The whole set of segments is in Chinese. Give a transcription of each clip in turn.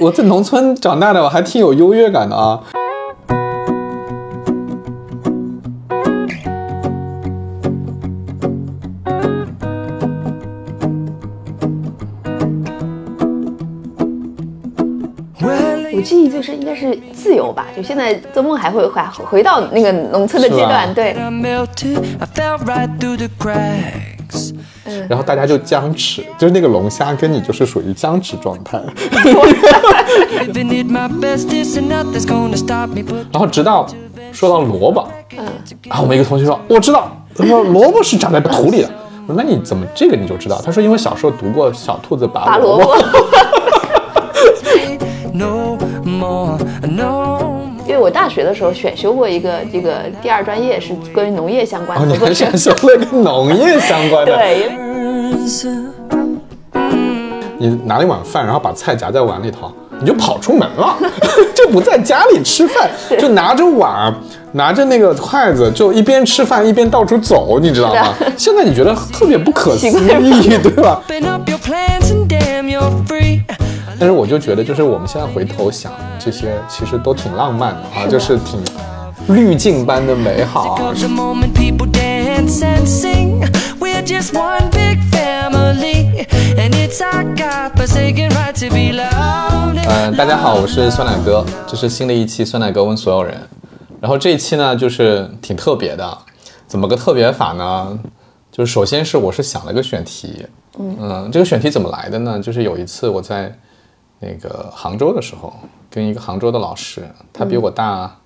我在农村长大的，我还挺有优越感的啊。我记忆最深应该是自由吧，就现在做梦还会回回到那个农村的阶段，对。然后大家就僵持，就是那个龙虾跟你就是属于僵持状态。然后直到说到萝卜，嗯，然后我们一个同学说我知道，他说萝卜是长在土里的。我说那你怎么这个你就知道？他说因为小时候读过小兔子拔萝卜。我大学的时候选修过一个这个第二专业是关于农业相关的，你还选修了跟农业相关的？对。你拿了一碗饭，然后把菜夹在碗里头，你就跑出门了，就不在家里吃饭，就拿着碗，拿着那个筷子，就一边吃饭一边到处走，你知道吗？现在你觉得特别不可思议，对吧？但是我就觉得，就是我们现在回头想这些，其实都挺浪漫的啊，就是挺滤镜般的美好。嗯，大家好，我是酸奶哥，这是新的一期酸奶哥问所有人。然后这一期呢，就是挺特别的，怎么个特别法呢？就是首先是我是想了个选题，嗯，这个选题怎么来的呢？就是有一次我在。那个杭州的时候，跟一个杭州的老师，他比我大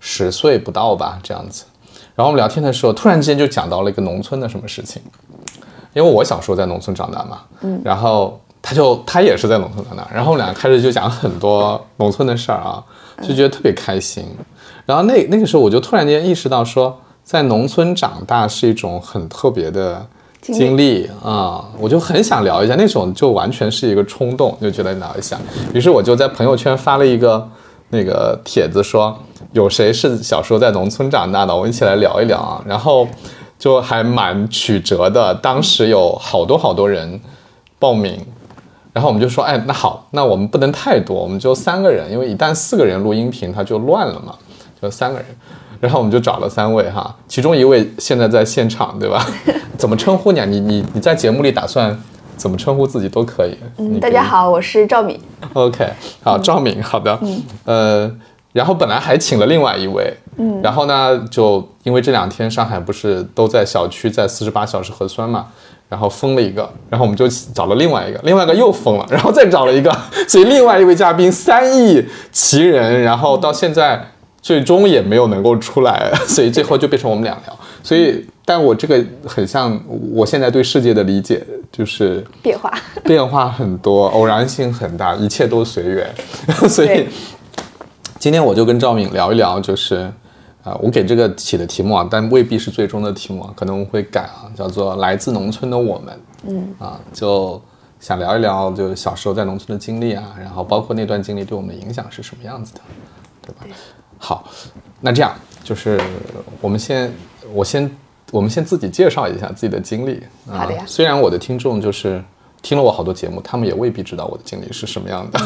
十岁不到吧，这样子。然后我们聊天的时候，突然之间就讲到了一个农村的什么事情，因为我小时候在农村长大嘛，嗯。然后他就他也是在农村长大，然后我们俩开始就讲很多农村的事儿啊，就觉得特别开心。然后那那个时候我就突然间意识到说，在农村长大是一种很特别的。经历啊，我就很想聊一下那种，就完全是一个冲动，就觉得聊一下。于是我就在朋友圈发了一个那个帖子，说有谁是小时候在农村长大的，我们一起来聊一聊啊。然后就还蛮曲折的，当时有好多好多人报名，然后我们就说，哎，那好，那我们不能太多，我们就三个人，因为一旦四个人录音频，它就乱了嘛，就三个人。然后我们就找了三位哈，其中一位现在在现场，对吧？怎么称呼你啊？你你你在节目里打算怎么称呼自己都可以。嗯，大家好，我是赵敏。OK，好，赵敏，好的。嗯，呃，然后本来还请了另外一位，嗯，然后呢，就因为这两天上海不是都在小区在四十八小时核酸嘛，然后封了一个，然后我们就找了另外一个，另外一个又封了，然后再找了一个，所以另外一位嘉宾三亿奇人，然后到现在。最终也没有能够出来，所以最后就变成我们俩聊。所以，但我这个很像我现在对世界的理解，就是变化，变化很多，偶然性很大，一切都随缘。所以，今天我就跟赵敏聊一聊，就是啊，我给这个起的题目啊，但未必是最终的题目啊，可能会改啊，叫做“来自农村的我们”。嗯啊，就想聊一聊，就小时候在农村的经历啊，然后包括那段经历对我们影响是什么样子的，对吧？好，那这样就是我们先，我先，我们先自己介绍一下自己的经历。好的呀。虽然我的听众就是听了我好多节目，他们也未必知道我的经历是什么样的。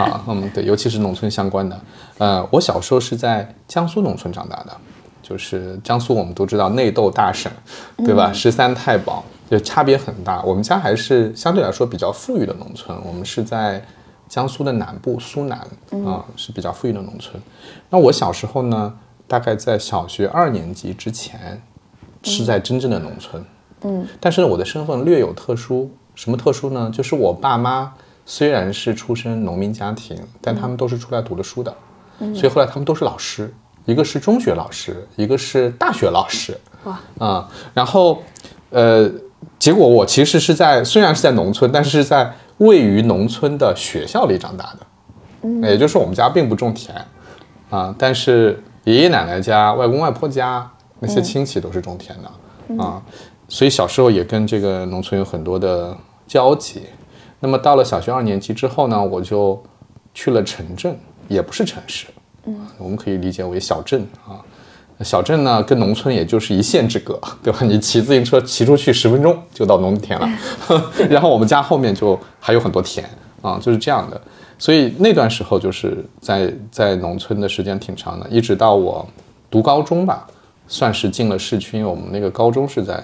啊，嗯，对，尤其是农村相关的。呃，我小时候是在江苏农村长大的，就是江苏我们都知道内斗大省，对吧？十三太保就差别很大。我们家还是相对来说比较富裕的农村，我们是在。江苏的南部苏南啊是比较富裕的农村。那我小时候呢，大概在小学二年级之前，是在真正的农村。嗯，但是我的身份略有特殊，什么特殊呢？就是我爸妈虽然是出身农民家庭，但他们都是出来读了书的，所以后来他们都是老师，一个是中学老师，一个是大学老师。哇啊，然后呃，结果我其实是在虽然是在农村，但是是在。位于农村的学校里长大的，嗯，也就是我们家并不种田，啊，但是爷爷奶奶家、外公外婆家那些亲戚都是种田的，啊，所以小时候也跟这个农村有很多的交集。那么到了小学二年级之后呢，我就去了城镇，也不是城市，嗯，我们可以理解为小镇啊。小镇呢，跟农村也就是一线之隔，对吧？你骑自行车骑出去十分钟就到农田了。然后我们家后面就还有很多田啊，就是这样的。所以那段时候就是在在农村的时间挺长的，一直到我读高中吧，算是进了市区，因为我们那个高中是在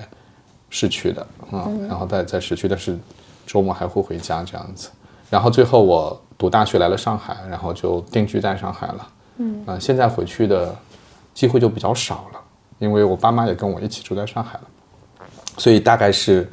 市区的啊，然后在在市区，但是周末还会回家这样子。然后最后我读大学来了上海，然后就定居在上海了。嗯，啊，现在回去的机会就比较少了，因为我爸妈也跟我一起住在上海了，所以大概是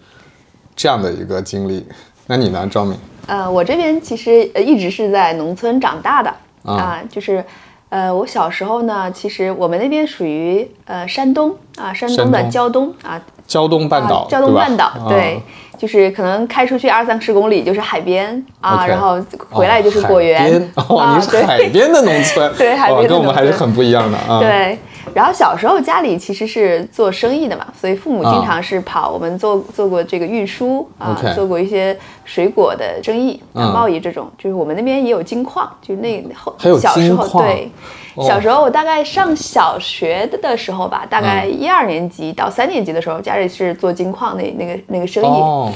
这样的一个经历。那你呢，赵敏？呃，我这边其实呃一直是在农村长大的啊，就是呃我小时候呢，其实我们那边属于呃山东啊，山东的胶东啊，胶东半岛，胶东半岛对，就是可能开出去二三十公里就是海边啊，然后回来就是果园。哦，你是海边的农村，对，海边跟我们还是很不一样的啊，对。然后小时候家里其实是做生意的嘛，所以父母经常是跑。我们做做过这个运输啊，做过一些水果的生意、贸易这种。就是我们那边也有金矿，就那后小时候对，小时候我大概上小学的时候吧，大概一二年级到三年级的时候，家里是做金矿那那个那个生意。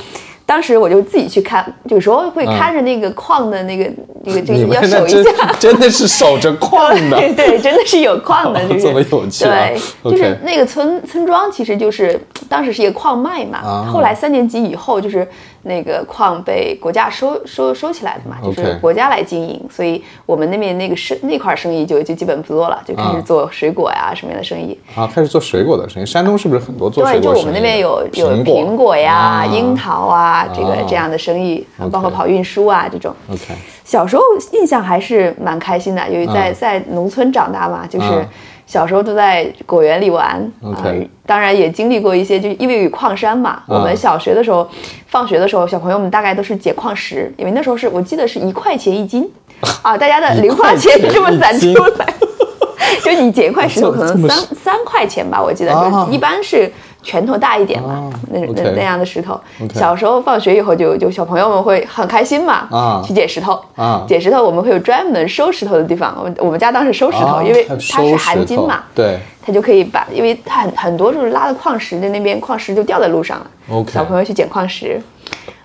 当时我就自己去看，有时候会看着那个矿的那个那个，就是要守一下，真的是守着矿的，对，对真的是有矿的，就是这么有趣。对，就是那个村村庄，其实就是当时是一个矿脉嘛。后来三年级以后，就是那个矿被国家收收收起来的嘛，就是国家来经营，所以我们那边那个生那块生意就就基本不做了，就开始做水果呀什么样的生意啊，开始做水果的生意。山东是不是很多做水果？对，就我们那边有有苹果呀、樱桃啊。这个这样的生意，包括跑运输啊这种。OK，小时候印象还是蛮开心的，由于在在农村长大嘛，就是小时候都在果园里玩啊。当然也经历过一些，就因为有矿山嘛。我们小学的时候，放学的时候，小朋友们大概都是捡矿石，因为那时候是我记得是一块钱一斤 啊，大家的零花钱是这么攒出来。就你捡一块石头可能三三块钱吧，我记得就一般是。拳头大一点嘛，那那那样的石头。小时候放学以后就就小朋友们会很开心嘛，去捡石头。捡石头我们会有专门收石头的地方。我们我们家当时收石头，因为它是含金嘛，对，它就可以把，因为它很很多就是拉的矿石在那边，矿石就掉在路上了。小朋友去捡矿石，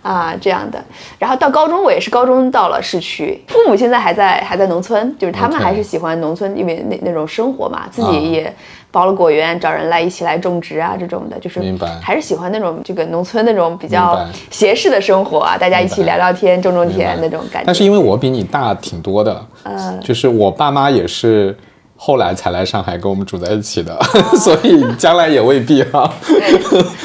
啊这样的。然后到高中我也是高中到了市区，父母现在还在还在农村，就是他们还是喜欢农村，因为那那种生活嘛，自己也。包了果园，找人来一起来种植啊，这种的，就是还是喜欢那种这个农村那种比较闲适的生活啊，大家一起聊聊天，种种田那种感觉。但是因为我比你大挺多的，嗯，就是我爸妈也是后来才来上海跟我们住在一起的，所以将来也未必哈。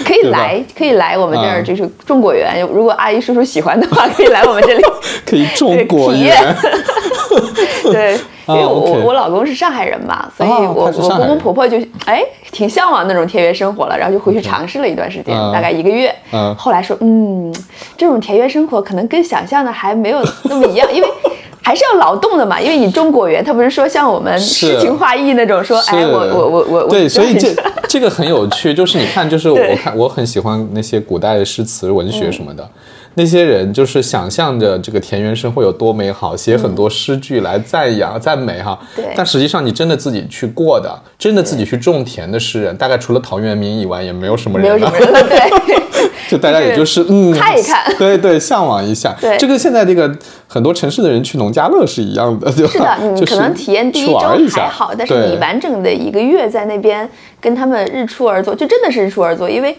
可以来，可以来我们这儿，就是种果园。如果阿姨叔叔喜欢的话，可以来我们这里，可以种果园。对。因为我我老公是上海人嘛，所以我我公公婆婆就哎挺向往那种田园生活了，然后就回去尝试了一段时间，大概一个月。嗯，后来说嗯，这种田园生活可能跟想象的还没有那么一样，因为还是要劳动的嘛。因为你种果园，他不是说像我们诗情画意那种说，哎我我我我对，所以这 这个很有趣，就是你看，就是我看我很喜欢那些古代的诗词文学什么的。那些人就是想象着这个田园生活有多美好，写很多诗句来赞扬、赞美哈。对。但实际上，你真的自己去过的，真的自己去种田的诗人，大概除了陶渊明以外，也没有什么人。没有什么人了，对。就大家也就是嗯，看一看，对对，向往一下。对。这跟现在这个很多城市的人去农家乐是一样的，对吧？是的，你可能体验第一周还好，但是你完整的一个月在那边跟他们日出而作，就真的是日出而作，因为。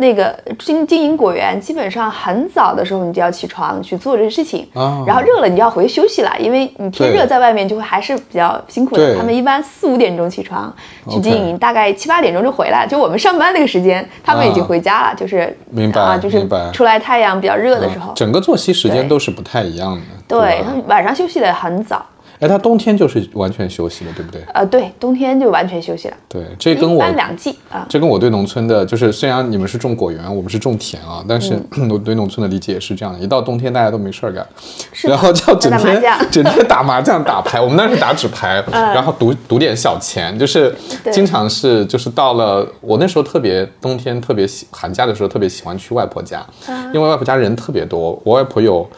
那个经经营果园，基本上很早的时候你就要起床去做这个事情，然后热了你就要回去休息了，因为你天热在外面就会还是比较辛苦的。他们一般四五点钟起床去经营，大概七八点钟就回来。就我们上班那个时间，他们已经回家了，就是明白啊，就是出来太阳比较热的时候。整个作息时间都是不太一样的。对他们晚上休息的很早。哎，他冬天就是完全休息了，对不对？呃，对，冬天就完全休息了。对，这跟我两季啊，这跟我对农村的，就是虽然你们是种果园，我们是种田啊，但是 我对农村的理解也是这样的。一到冬天，大家都没事儿干，然后就整天 整天打麻将、打牌。我们那是打纸牌，然后赌赌点小钱，就是经常是就是到了我那时候特别冬天特别喜寒假的时候特别喜欢去外婆家，因为外婆家人特别多，我外婆有。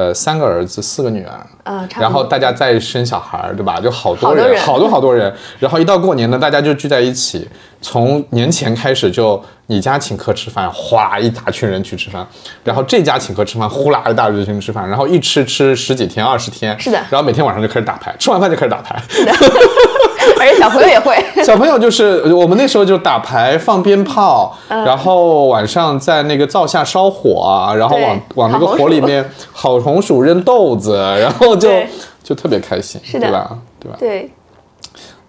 呃，三个儿子，四个女儿，啊，然后大家再生小孩儿，对吧？就好多人，好多好多人。然后一到过年呢，大家就聚在一起，从年前开始就你家请客吃饭，哗一大群人去吃饭，然后这家请客吃饭，呼啦一大堆人吃饭，然后一吃吃十几天、二十天，是的然后每天晚上就开始打牌，吃完饭就开始打牌。而且小朋友也会。小朋友就是我们那时候就打牌、放鞭炮，嗯然后晚上在那个灶下烧火啊，然后往往那个火里面烤红薯、扔豆子，然后就就特别开心，是的对吧？对吧？对，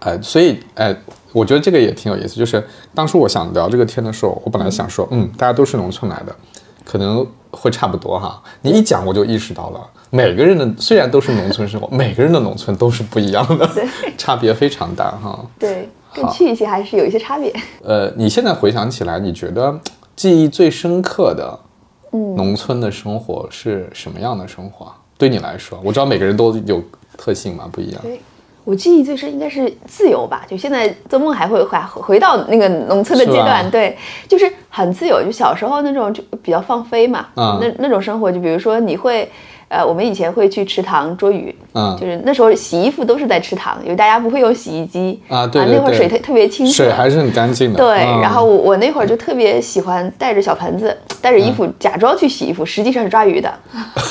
哎，所以哎，我觉得这个也挺有意思。就是当初我想聊这个天的时候，我本来想说，嗯，大家都是农村来的，可能会差不多哈。你一讲，我就意识到了，每个人的虽然都是农村生活，每个人的农村都是不一样的，差别非常大哈。对，更去一些还是有一些差别。呃，你现在回想起来，你觉得记忆最深刻的，嗯农村的生活是什么样的生活啊？对你来说，我知道每个人都有特性嘛，不一样。对，我记忆最深应该是自由吧，就现在做梦还会回回到那个农村的阶段，对，就是很自由，就小时候那种就比较放飞嘛，嗯那那种生活，就比如说你会。呃，我们以前会去池塘捉鱼，嗯就是那时候洗衣服都是在池塘，因为大家不会用洗衣机啊对对对那会儿水特特别清澈，水还是很干净的。对，嗯然后我我那会儿就特别喜欢带着小盆子，带着衣服假装去洗衣服，实际上是抓鱼的，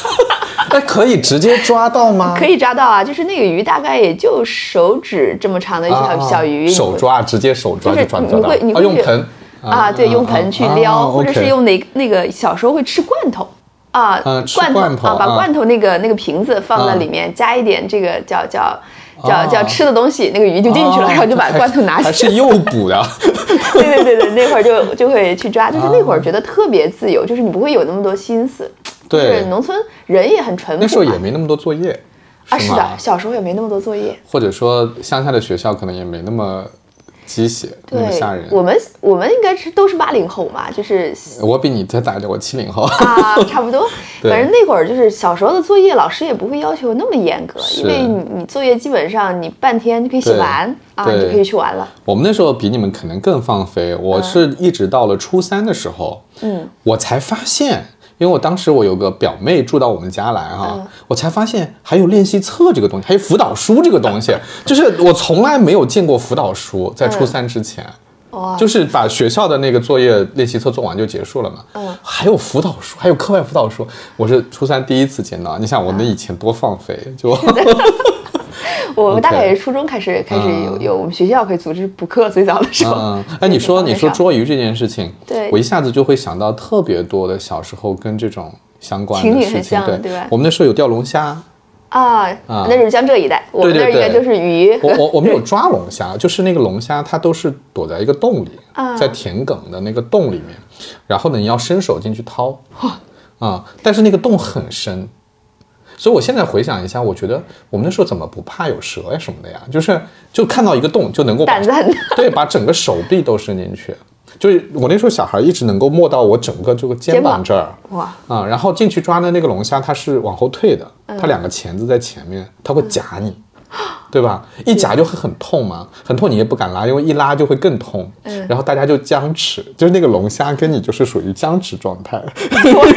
那可以直接抓到吗？可以抓到啊，就是那个鱼大概也就手指这么长的一条小鱼，手抓，直接手抓就是抓抓到。你会你啊，会用盆啊，对，用盆去撩，啊或者是用那那个小时候会吃罐头啊，罐罐头啊，把啊罐头那个那个瓶子放在里面，加一点这个叫叫叫啊叫吃的东西，那个鱼就进去了，哦然后就把罐头拿还起来。是诱捕的。对对对对，那会儿就就会去抓，就是那会儿觉得特别自由，就是你不会有那么多心思。就是对，农村人也很淳朴。那时候也没那么多作业，啊，是的，？小时候也没那么多作业。或者说乡下的学校可能也没那么鸡血，那么对吓人。，我们我们应该是都是八零后嘛，就是我比你再大一点，我七零后。啊，差不多。反正那会儿就是小时候的作业，老师也不会要求那么严格，因为你你作业基本上你半天就可以写完啊，你就可以去玩了。我们那时候比你们可能更放飞。我是一直到了初三的时候，嗯，我才发现，因为我当时我有个表妹住到我们家来哈，嗯我才发现还有练习册这个东西，还有辅导书这个东西，就是我从来没有见过辅导书，在初三之前。哇，就是把学校的那个作业练习册做完就结束了嘛。嗯，还有辅导书，还有课外辅导书，我是初三第一次见到。你想我那以前多放飞，就 我 OK 大概也是初中开始开始有有我们学校可以组织补课，最早的时候。嗯，哎，你说你说捉鱼这件事情，对我一下子就会想到特别多的小时候跟这种相关情景很的事情。对像对吧我们那时候有钓龙虾，啊，那是江浙一带，我们那应该就是鱼。我我 我们有抓龙虾，就是那个龙虾它都是躲在一个洞里，啊在田埂的那个洞里面，然后呢你要伸手进去掏，啊，但是那个洞很深。所以我现在回想一下，我觉得我们那时候怎么不怕有蛇呀什么的呀？就是就看到一个洞就能够把胆子很大。对，把整个手臂都伸进去。就是我那时候小孩一直能够摸到我整个这个肩肩膀膀这儿哇，啊、然后进去抓的那个龙虾，它是往后退的，嗯它两个钳子在前面，它会夹你，对吧？一夹就会很痛嘛，很痛你也不敢拉，因为一拉就会更痛。嗯然后大家就僵持，就是那个龙虾跟你就是属于僵持状态。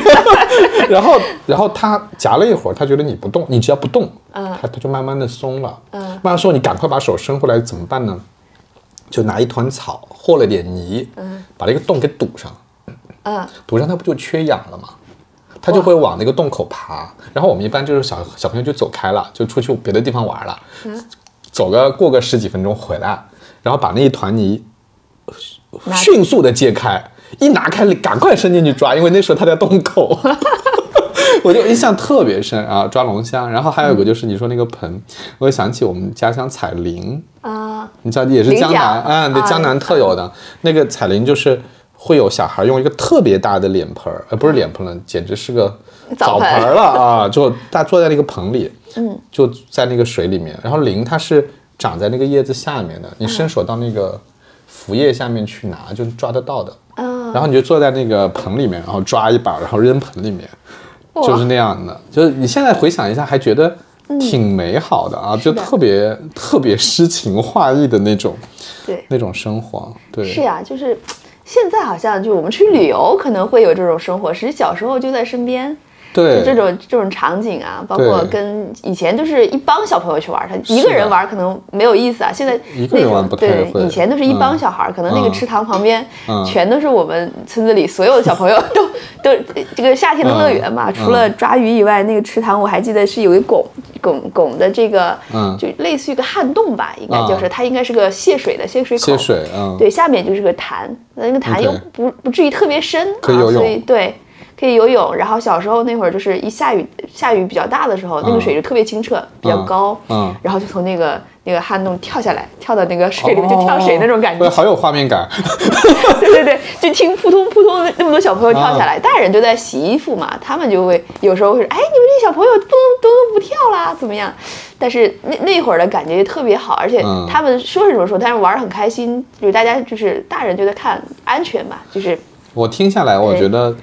然后，然后它夹了一会儿，它觉得你不动，你只要不动，嗯它它就慢慢的松了。嗯慢慢说你赶快把手伸回来怎么办呢？就拿一团草和了点泥，嗯把那个洞给堵上，嗯，堵上它不就缺氧了吗？它就会往那个洞口爬。然后我们一般就是小小朋友就走开了，就出去别的地方玩了，走个过个十几分钟回来，然后把那一团泥迅速的揭开，一拿开赶快伸进去抓，因为那时候它在洞口。我就印象特别深啊，抓龙虾。然后还有一个就是你说那个盆，我就想起我们家乡彩铃，啊，你知道也是江南啊，对，啊江南特有的那个彩铃，就是会有小孩用一个特别大的脸盆儿，呃，不是脸盆了，简直是个澡澡盆盆儿了啊！就大坐在那个盆里，嗯，就在那个水里面，然后铃它是长在那个叶子下面的，你伸手到那个浮叶下面去拿，就抓得到的。嗯，然后你就坐在那个盆里面，然后抓一把，然后扔盆里面，就是那样的。就是你现在回想一下，还觉得挺美好的啊，就特别特别诗情画意的那种对，那种生活。对，是呀，就是现在好像就我们去旅游可能会有这种生活，实际小时候就在身边。对。就这种这种场景啊，包括跟以前都是一帮小朋友去玩儿，他一个人玩儿可能没有意思啊。现在一个人玩不太对以前都是一帮嗯。小孩儿，可能那个嗯。池塘旁边嗯。全都是我们村子里所有的小朋友 都都这个夏天的乐园嘛。嗯除了抓鱼以外，那个池塘我还记得是有一拱拱拱的这个，嗯。就类似于一个旱洞吧，应该啊就是它应该是个泄水的泄水口。泄水，嗯，对，下面就是个潭，那个潭又不不至于特别深，可以游泳啊、所以对，可以游泳。然后小时候那会儿就是一下雨下雨比较大的时候，那个水就特别清澈，比较高，嗯然后就从那个那个旱洞跳下来，跳到那个水里面就跳水那种感觉，对，好有画面感。对对对，就听扑通扑通那么多小朋友跳下啊来，大人就在洗衣服嘛，他们就会有时候会说，哎，你们这小朋友不都都不跳啦，怎么样？但是那那会儿的感觉特别好，而且嗯他们说是这么说，但是玩的很开心，就是大家就是大人就在看安全嘛，就是我听下来，我觉得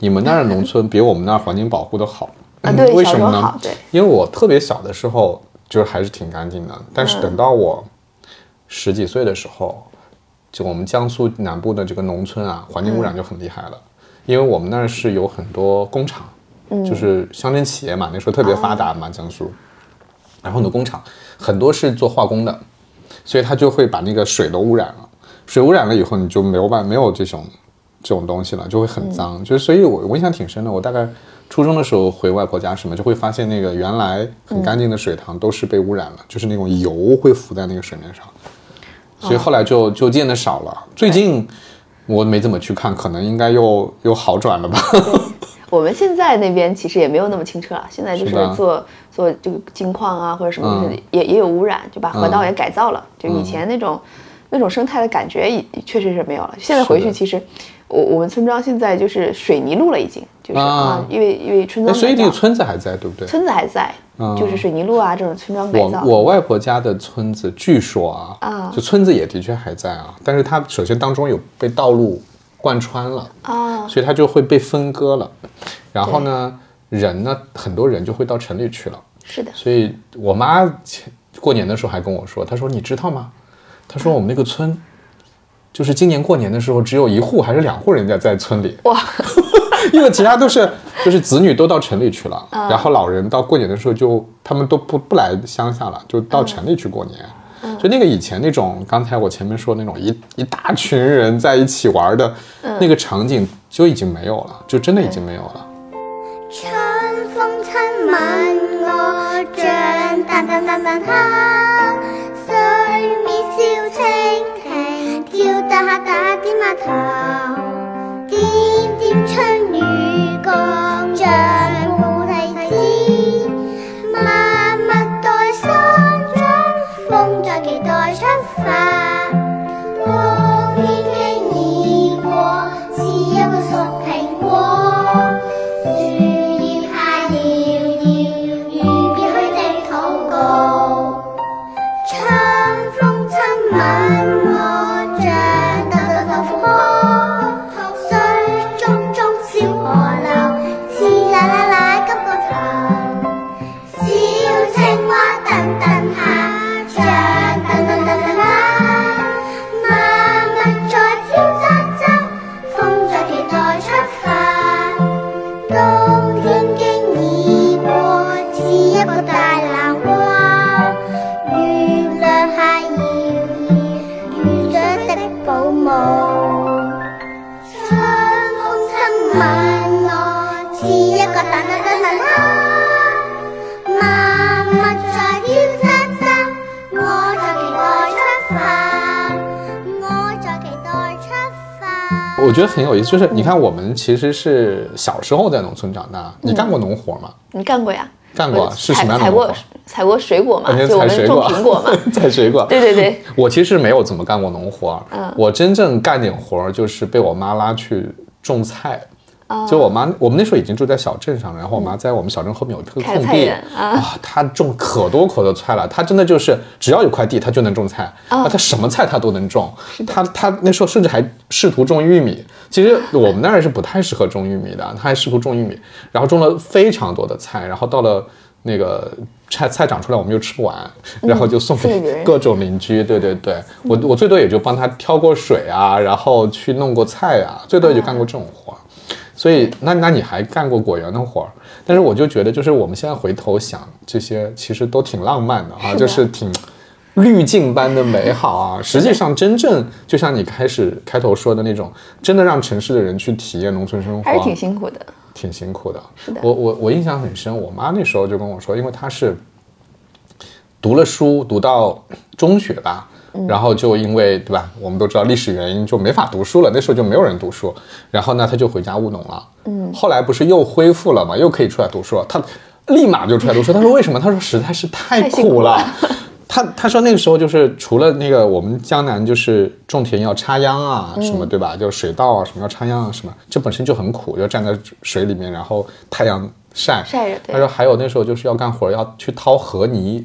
你们那儿的农村比我们那儿环境保护的好。啊对为什么呢因为我特别小的时候，就是还是挺干净的。但是等到我十几岁的时候，就我们江苏南部的这个农村啊，环境污染就很厉害了。因为我们那儿是有很多工厂，就是乡镇企业嘛，那时候特别发达嘛，江苏。然后很多工厂，很多是做化工的，所以它就会把那个水都污染了。水污染了以后，你就没有办没有这种这种东西了，就会很脏。就是所以我我印象挺深的，我大概初中的时候回外婆家什么，就会发现那个原来很干净的水塘都是被污染了，就是那种油会浮在那个水面上。所以后来就就见的少了。最近我没怎么去看，可能应该又又好转了吧。我们现在那边其实也没有那么清澈了，现在就是是做做这个金矿啊或者什么，东西嗯也也有污染，就把河道嗯也改造了，就以前那种那种生态的感觉，也确实是没有了。现在回去其实，我我们村庄现在就是水泥路了，已经就是啊啊，因为因为村哎，庄改造，所以这个村子还在，对不对？村子还在，就是水泥路啊这种村庄改我造。我外婆家的村子，据说啊，啊就村子也的确还在啊，但是它首先当中有被道路贯穿了，啊，所以它就会被分割了。然后呢，人呢，很多人就会到城里去了。是的，所以我妈前过年的时候还跟我说，她说你知道吗？她说我们那个村，就是今年过年的时候，只有一户还是两户人家在村里，哇，因为其他都是就是子女都到城里去了，嗯然后老人到过年的时候就他们都不不来乡下了，就到城里去过年。嗯就那个以前那种，刚才我前面说那种一一大群人在一起玩的嗯那个场景就已经没有了，就真的已经没有了。春風親吻我，像淡淡淡淡香。他。觉得很有意思，就是你看我们其实是小时候在农村长大，你干过农活吗？你干过呀？干过是什么样的采采过采过水果嘛？就我们种采水果，苹果嘛。采水果。对对对，我其实没有怎么干过农活，嗯我真正干点活儿就是被我妈拉去种菜。哦就我妈，我们那时候已经住在小镇上了，然后我妈在我们小镇后面有一个空地啊她种可多可多菜了。她真的就是只要有块地，她就能种菜哦啊，她什么菜她都能种。她她那时候甚至还试图种玉米。其实我们那儿是不太适合种玉米的，她还试图种玉米，然后种了非常多的菜，然后到了。那个菜菜长出来，我们又吃不完，然后就送给各种邻居。对对对，我我最多也就帮她挑过水啊，然后去弄过菜啊，最多也就干过这种活儿。所以那那你还干过果园的活儿，但是我就觉得，就是我们现在回头想这些，其实都挺浪漫的啊，是的就是挺滤镜般的美好啊。实际上，真正就像你开始开头说的那种，真的让城市的人去体验农村生活，还是挺辛苦的。挺辛苦的。是的我我我印象很深，我妈那时候就跟我说，因为她是读了书，读到中学吧，嗯然后就因为对吧，我们都知道历史原因就没法读书了，那时候就没有人读书，然后呢，他就回家务农了。嗯，后来不是又恢复了嘛，又可以出来读书了，他立马就出来读书。他说为什么？他说实在是太苦苦了了。他他说那个时候就是除了那个我们江南就是种田要插秧啊什么对吧？就水稻啊什么要插秧啊什么，这本身就很苦，要站在水里面，然后太阳晒晒着他说还有那时候就是要干活，要去掏河泥，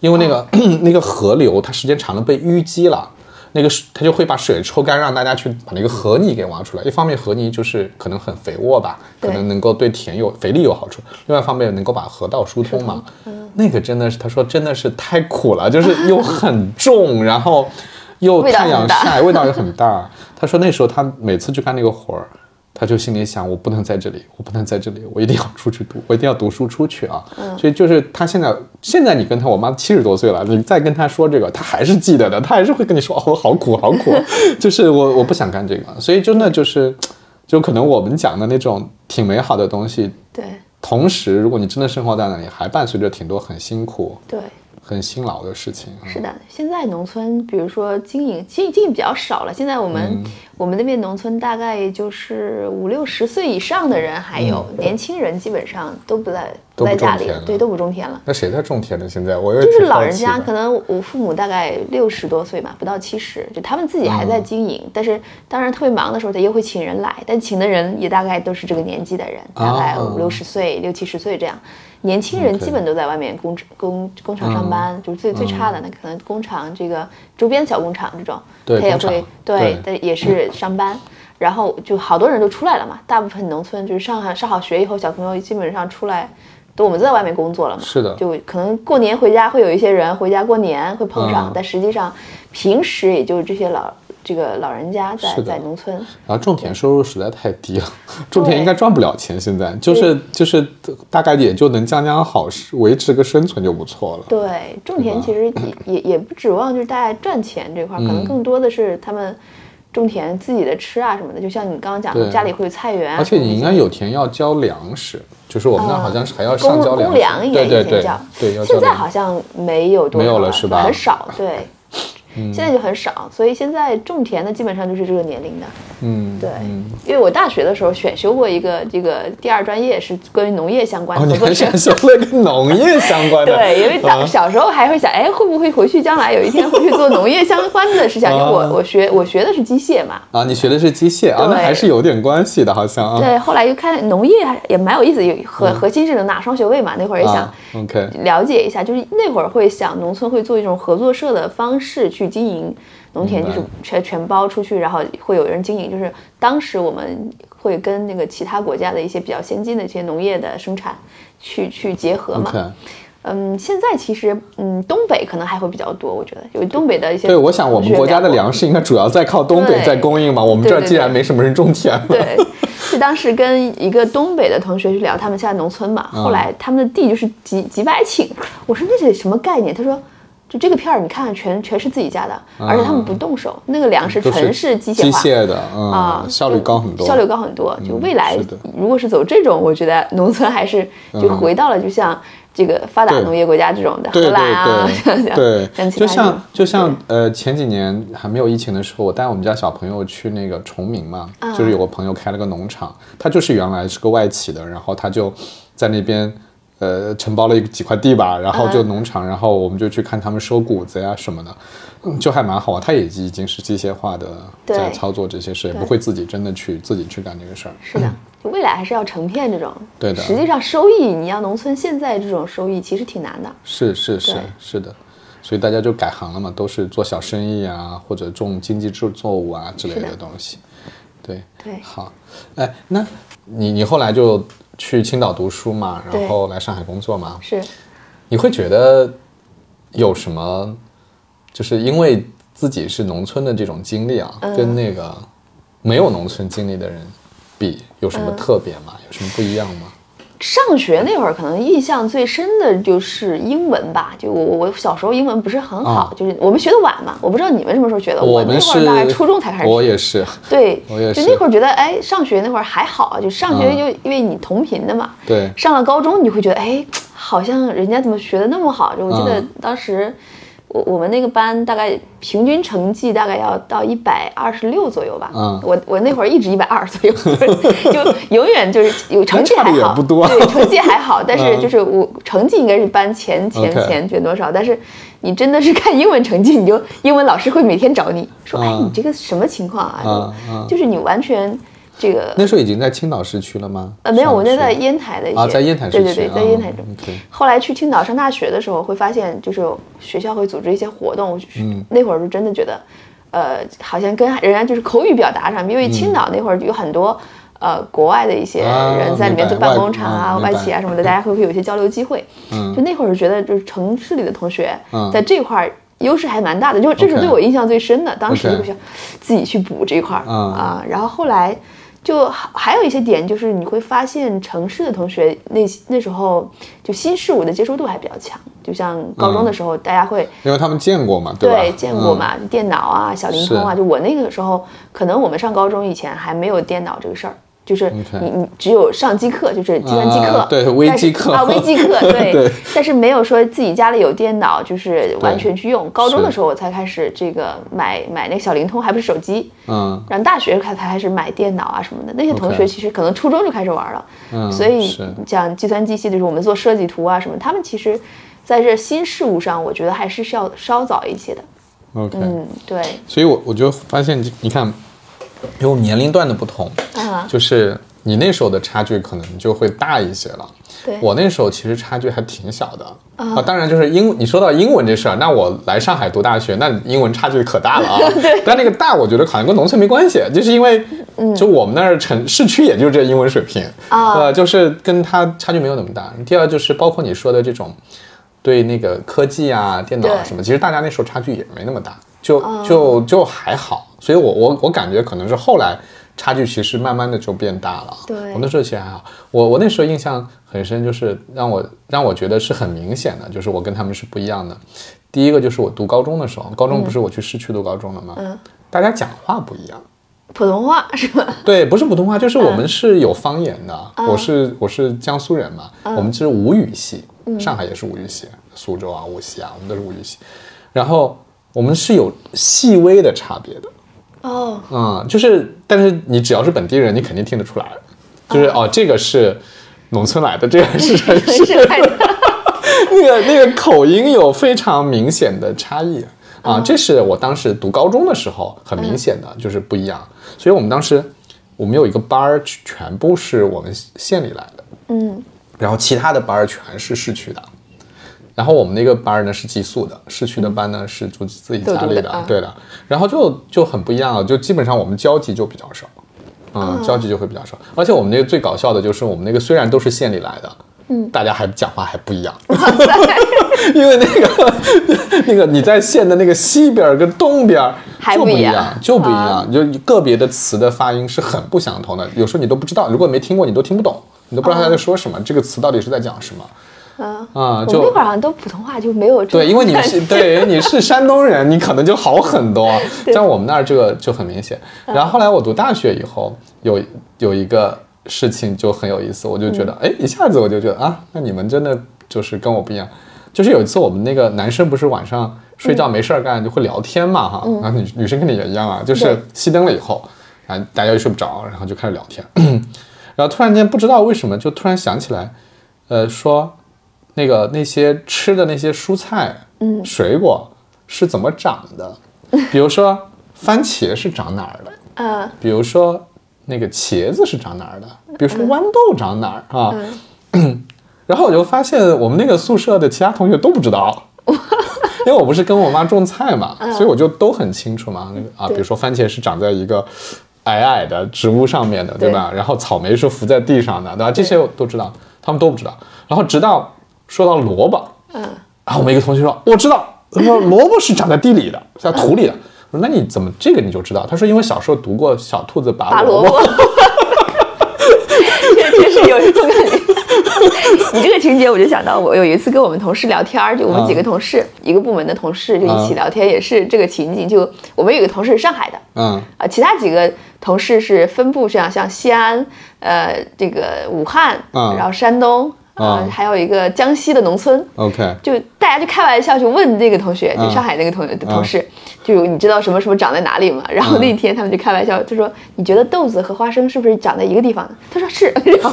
因为那个、那个河流它时间长了被淤积了。那个水它就会把水抽干，让大家去把那个河泥给挖出来。一方面河泥就是可能很肥沃吧，可能能够对田有肥力有好处；另外一方面能够把河道疏通嘛。那个真的是，他说真的是太苦了，就是又很重，然后又太阳晒，味道又很大。他说那时候他每次去干那个活儿，他就心里想，我不能在这里，我不能在这里，我一定要出去读，我一定要读书出去啊。所以就是他现在，现在你跟他，我妈七十多岁了，你再跟他说这个，他还是记得的，他还是会跟你说，哦，我好苦，好苦，就是我我不想干这个，所以真的就是，就可能我们讲的那种挺美好的东西，对。同时，如果你真的生活在那里，还伴随着挺多很辛苦、对，很辛劳的事情。是的。现在农村，比如说经营，经营经营比较少了。现在我们、嗯我们那边农村大概也就是五六十岁以上的人还有，年轻人基本上都不在在家里对，都不种田了。那谁在种田呢？现在我也就是老人家，可能我父母大概六十多岁吧，不到七十，就他们自己还嗯在经营。但是当然特别忙的时候，他又会请人来，但请的人也大概都是这个年纪的人，大概啊五六十岁、六七十岁这样。年轻人基本都在外面工工工厂上班，就是最最差的那可能工厂这个周边小工厂这种，他也会对对，但也是上班。然后就好多人都出来了嘛，大部分农村就是上好上好学以后，小朋友基本上出来，都我们都在外面工作了嘛。是的。就可能过年回家会有一些人回家过年会碰上，嗯。但实际上平时也就是这些老这个老人家在在农村。然后种田收入实在太低了，种田应该赚不了钱，现在就是就是大概也就能将将好，维持个生存就不错了。对，种田其实也 也也不指望就是大家赚钱这块儿，可能嗯。更多的是他们种田自己的吃啊什么的。就像你刚刚讲的，家里会有菜园啊，而且你应该有田要交粮食，就是我们那好像是还要上交公粮也对对对现在好像没有多少没有了是吧？嗯很少，对。现在就很少，所以现在种田的基本上就是这个年龄的。嗯，对，嗯。因为我大学的时候选修过一个这个第二专业是关于农业相关哦，的，你还选修了跟农业相关的，对，因为当啊小时候还会想，哎，会不会回去将来有一天会去做农业相关的事情？因为我啊我学我学的是机械嘛，啊，你学的是机械啊，那还是有点关系的，好像啊。对，后来又看农业还也蛮有意思，有核核心是能拿双学位嘛，那会儿也想了解一下，就是那会儿会想农村会做一种合作社的方式去经营农田，就是全全包出去，然后会有人经营。就是当时我们会跟那个其他国家的一些比较先进的一些农业的生产去去结合嘛。嗯，现在其实嗯东北可能还会比较多，我觉得有东北的一些对，我想我们国家的粮食应该主要在靠东北在供应嘛，我们这儿既然没什么人种田了，对，是当时跟一个东北的同学去聊他们现在农村嘛，嗯后来他们的地就是几几百顷，我说那是什么概念？他说。就这个片儿，你看全全是自己家的，而且他们不动手，那个粮食嗯都纯是机机械化械的，嗯，啊，效率高很多，效率高很多。就未来如果是走这种，我觉得农村还是就嗯回到了就像这个发达农业国家这种的，对荷兰啊，对像对对，像就像就像呃前几年还没有疫情的时候，我带我们家小朋友去那个崇明嘛，啊就是有个朋友开了个农场，他就是原来是个外企的，然后他就在那边。呃，承包了一几块地吧，然后就农场，然后我们就去看他们收谷子呀什么的，嗯，就还蛮好玩。他也已经是机械化的在操作这些事，也不会自己真的去自己去干这个事儿。是的，就未来还是要成片这种。对的实际上收益，你要农村现在这种收益其实挺难的。是是是是的，所以大家就改行了嘛，都是做小生意啊，或者种经济作作物啊之类的的东西。对对好，哎，那你你后来就去青岛读书嘛，然后来上海工作嘛，是，你会觉得有什么，就是因为自己是农村的这种经历啊，嗯。跟那个没有农村经历的人比，有什么特别吗？有什么不一样吗？上学那会儿，可能印象最深的就是英文吧。就我我我小时候英文不是很好，啊就是我们学的晚嘛。我不知道你们什么时候学的，我们那会儿是大概初中才开始学。我也是，对，我也就那会儿觉得，哎，上学那会儿还好啊，就上学嗯就因为你同频的嘛。对上了高中，你会觉得，哎，好像人家怎么学的那么好？就我记得嗯当时，我我们那个班大概平均成绩大概要到一百二十六左右吧。嗯我我那会儿一直一百二左右，就永远就是有成绩还好，不多对，成绩还好，但是嗯就是我成绩应该是班前前前前多少，但是你真的是看英文成绩，你就英文老师会每天找你说，哎，嗯你这个什么情况啊？就是你完全这个那时候已经在青岛市区了吗？呃，没有，我那在烟台的一些啊在烟台市对对对，在烟台后来去青岛上大学的时候，会发现就是学校会组织一些活动，嗯那会儿是真的觉得，呃，好像跟人家就是口语表达上面，因为青岛那会儿有很多。呃，国外的一些人在里面做办工厂啊、外企啊什么的，大家会不会有一些交流机会。嗯就那会儿觉得，就是城市里的同学嗯在这块儿优势还蛮大的，就这是对我印象最深的。当时就想自己去补这一块儿嗯啊，然后后来就还还有一些点，就是你会发现城市的同学那那时候就新事物的接受度还比较强，就像高中的时候，大家会因为他们见过嘛，对见过嘛，电脑啊、小灵通啊，就我那个时候，可能我们上高中以前还没有电脑这个事儿。就是你你只有上机课，就是计算机课，啊对微机课啊，微机课，对，对但是没有说自己家里有电脑，就是完全去用。高中的时候我才开始这个买买那个小灵通，还不是手机，嗯然后大学才才开始买电脑啊什么的。那些同学其实可能初中就开始玩了，嗯，所以是讲计算机系，就是我们做设计图啊什么，他们其实在这新事物上，我觉得还是需要稍早一些的。OK。嗯，对，所以我我就发现，你看，因为我们年龄段的不同，啊，就是你那时候的差距可能就会大一些了。对，我那时候其实差距还挺小的啊，当然就是英，你说到英文这事儿，那我来上海读大学，那英文差距可大了啊。对但那个大，我觉得好像跟农村没关系，就是因为，嗯就我们那儿城市区也就是这英文水平啊呃，就是跟他差距没有那么大。第二就是包括你说的这种，对那个科技啊、电脑啊什么，其实大家那时候差距也没那么大，就就就还好。所以我我我感觉可能是后来差距其实慢慢的就变大了。对我那时候其实还好。我我那时候印象很深，就是让我让我觉得是很明显的，就是我跟他们是不一样的。第一个就是我读高中的时候，高中不是我去市区读高中了吗？嗯，大家讲话不一样。普通话是吧？对，不是普通话，就是嗯我们是有方言的。我是我是江苏人嘛，嗯我们是吴语系，上海也是吴语系，苏州啊、无锡啊，我们都是吴语系。然后我们是有细微的差别的，哦，嗯，就是但是你只要是本地人，你肯定听得出来，就是哦。这个是农村来的，这个是城市来的，那个那个口音有非常明显的差异。啊，这是我当时读高中的时候很明显的，就是不一样。所以我们当时我们有一个班儿，全部是我们县里来的，嗯，然后其他的班儿全是市区的。然后我们那个班儿呢是寄宿的，市区的班呢是住自己家里的，对的。然后就就很不一样了，就基本上我们交集就比较少，嗯，交集就会比较少。而且我们那个最搞笑的就是我们那个虽然都是县里来的，嗯，大家还讲话还不一样，因为那个 那个你在县的那个西边儿跟东边儿就不一样。样，就不一啊。样，就个别的词的发音是很不相同的，有时候你都不知道，如果没听过你都听不懂，你都不知道他在说什么，这个词到底是在讲什么。啊，啊、我就那会儿好像都普通话就没有这对，因为你是对你是山东人，你可能就好很多。像我们那儿这个就很明显。嗯然后后来我读大学以后，有有一个事情就很有意思，我就觉得，嗯哎，一下子我就觉得啊，那你们真的就是跟我不一样。就是有一次我们那个男生不是晚上睡觉没事儿干就会聊天嘛哈，然后女女生跟你也一样啊，就是熄灯了以后，然后大家又睡不着，然后就开始聊天，然后突然间不知道为什么就突然想起来，呃，说那个那些吃的那些蔬菜，嗯，水果是怎么长的？比如说番茄是长哪儿的？嗯比如说那个茄子是长哪儿的？比如说豌豆长哪儿啊？然后我就发现我们那个宿舍的其他同学都不知道，因为我不是跟我妈种菜嘛，所以我就都很清楚嘛。那个啊，比如说番茄是长在一个矮矮的植物上面的，对吧？然后草莓是浮在地上的，对吧？这些我都知道，他们都不知道。然后直到说到萝卜，嗯，然后我们一个同学说我知道，他说萝卜是长在地里的，在土里的。我说那你怎么这个你就知道？他说因为小时候读过小兔子拔拔萝萝卜。卜，确实有这种感觉。你这个情节，我就想到我有一次跟我们同事聊天儿，就我们几个同事，一个部门的同事就一起聊天，也是这个情景。就我们有一个同事是上海的，嗯啊，其他几个同事是分布像像西安，呃，这个武汉，嗯然后山东，呃，嗯还有一个江西的农村。，OK，就大家就开玩笑就问那个同学，就嗯上海那个同学同事，就你知道什么什么长在哪里吗？然后那天他们就开玩笑，就说你觉得豆子和花生是不是长在一个地方呢？他说是，然后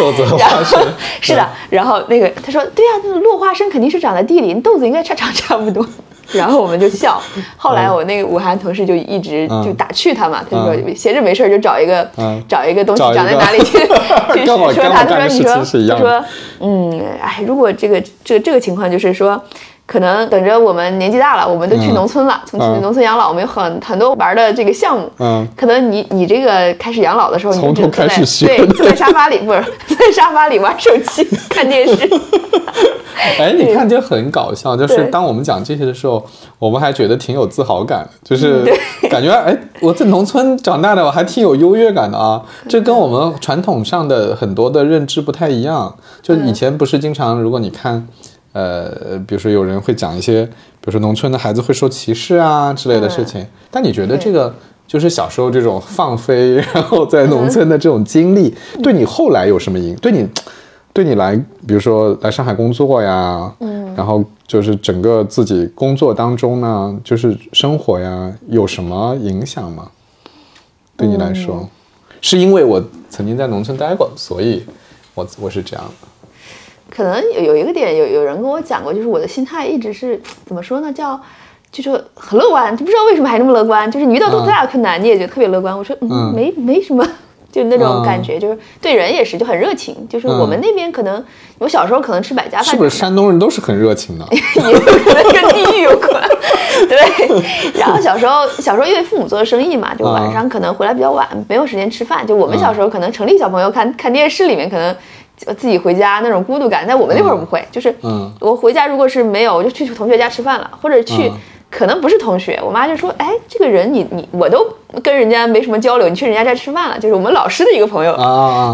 豆子和花生，是的，然后那个他说对呀、那个落花生肯定是长在地里，豆子应该差长差不多。然后我们就笑，后来我那个武汉同事就一直嗯就打趣他嘛，他就说嗯。闲着没事儿就找一个嗯。找一个东西长在哪里去 去说他，他说你说他说嗯，哎，如果这个这个这个情况就是说。可能等着我们年纪大了，我们都去嗯农村了，从嗯农村养老，我们有很很多玩的这个项目。嗯可能你你这个开始养老的时候，你从头开始学对，坐在沙发里不是坐 在沙发里玩手机 看电视。哎，你看就很搞笑，就是当我们讲这些的时候，我们还觉得挺有自豪感，就是嗯感觉哎，我在农村长大的，我还挺有优越感的啊。这跟我们传统上的很多的认知不太一样。就以前不是经常，如果你看，呃，比如说有人会讲一些，比如说农村的孩子会受歧视啊之类的事情，但你觉得这个？就是小时候这种放飞，然后在农村的这种经历，对你后来有什么影？对你对你来，比如说来上海工作呀，嗯，然后就是整个自己工作当中呢，就是生活呀，有什么影响吗？对你来说，是因为我曾经在农村待过，所以我我是这样的。可能有有一个点，有有人跟我讲过，就是我的心态一直是 怎么说呢？叫就是很乐观，就不知道为什么还这么乐观。就是你遇到多大的困难，你也觉得特别乐观。我说嗯，嗯没没什么。就那种嗯感觉，就是对人也是就很热情。就是我们那边可能，我小时候可能吃百家饭，是不是山东人都是很热情的？也 有可能跟地域有关。对，然后小时候小时候因为父母做生意嘛，就晚上可能回来比较晚，没有时间吃饭。就我们小时候可能城里小朋友看看电视里面可能。自己回家那种孤独感，在我们那会儿不会，就是嗯。我回家如果是没有，我就去同学家吃饭了，或者去嗯。可能不是同学，我妈就说，哎，这个人你你我都跟人家没什么交流，你去人家家吃饭了，就是我们老师的一个朋友！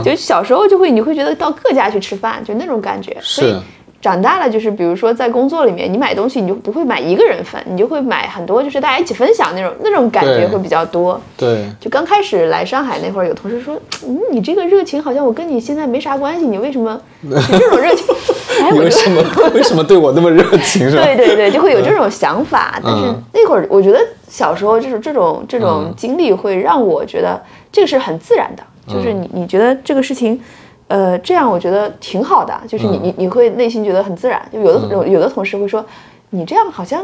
就小时候就会你会觉得到各家去吃饭，就那种感觉。所以是长大了就是比如说在工作里面，你买东西你就不会买一个人分，你就会买很多，就是大家一起分享那种那种感觉会比较多。对，就刚开始来上海那会儿，有同事说，嗯，你这个热情好像我跟你现在没啥关系，你为什么 有这种热情？哎，我为什么 为什么对我那么热情是吧？对对对，就会有这种想法。但是嗯那会儿，我觉得小时候就是这种这种嗯经历会让我觉得这个是很自然的，就是嗯你你觉得这个事情。呃，这样我觉得挺好的，就是你嗯。你你会内心觉得很自然。就有的有有的同事会说，你这样好像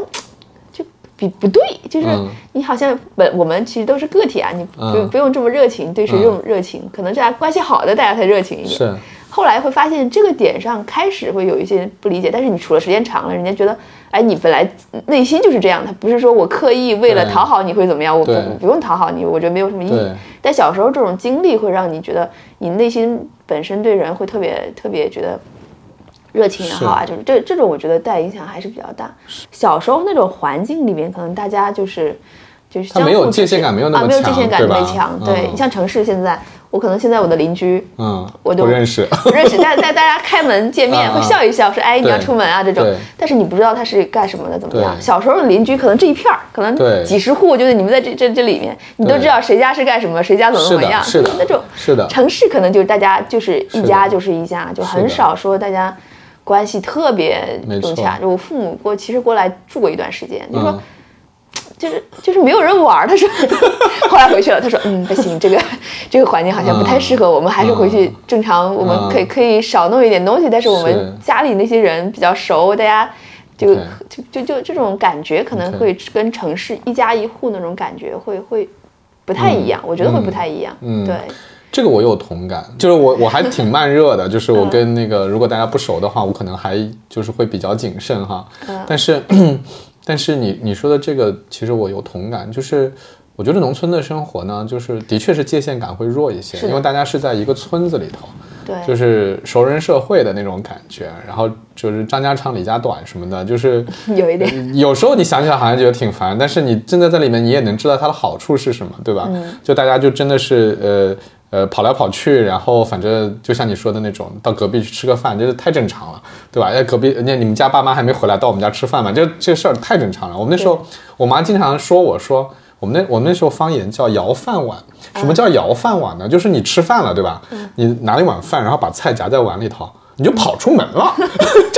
就比不对，就是嗯。你好像本我们其实都是个体啊，你不嗯。不用这么热情，对谁这么热情，可能大家关系好的大家才热情一点。是，后来会发现这个点上开始会有一些不理解，但是你处了时间长了，人家觉得，哎，你本来内心就是这样的，不是说我刻意为了讨好你会怎么样，我不不用讨好你，我觉得没有什么意义。但小时候这种经历会让你觉得，你内心本身对人会特别特别觉得热情也好啊，就是这这种我觉得带影响还是比较大。小时候那种环境里面，可能大家就是。就是他没有相互界限感没有那，么强没有界限感对吧特别强。对你像城市现在，我可能现在我的邻居，嗯，我都不认识。不认识，但但大家开门见面 会笑一笑，说哎你要出门啊这种，但是你不知道他是干什么的，怎么样？小时候的邻居可能这一片儿，可能对几十户，就是你们在这这这里面，你都知道谁家是干什么，谁家怎么怎么样，是的那种是的城市可能就是大家就是一家就是一家，就很少说大家关系特别融洽。就我父母过其实过来住过一段时间，就说。嗯就是就是没有人玩儿，他说，后来回去了，他说，嗯，不行，这个 这个环境好像不太适合我们，还是回去正常，我们可以可以少弄一点东西，但是我们家里那些人比较熟，大家就就就就这种感觉可能会跟城市一家一户那种感觉会会不太一样，我觉得会不太一样，嗯。对，这个我有同感，就是我我还挺慢热的，就是我跟那个如果大家不熟的话，我可能还就是会比较谨慎哈。但是但是你你说的这个，其实我有同感，就是我觉得农村的生活呢，就是的确是界限感会弱一些，因为大家是在一个村子里头。对，就是熟人社会的那种感觉，然后就是张家长李家短什么的，就是 有一点，有时候你想起来好像觉得挺烦，但是你真的在里面，你也能知道它的好处是什么，对吧？就大家就真的是呃呃，跑来跑去，然后反正就像你说的那种，到隔壁去吃个饭，这是太正常了，对吧？哎，隔壁，那你们家爸妈还没回来，到我们家吃饭嘛？这这事儿太正常了。我们那时候，我妈经常说我说，我们那我们那时候方言叫摇饭碗。什么叫摇饭碗呢？就是你吃饭了，对吧？你拿了一碗饭，然后把菜夹在碗里头，你就跑出门了，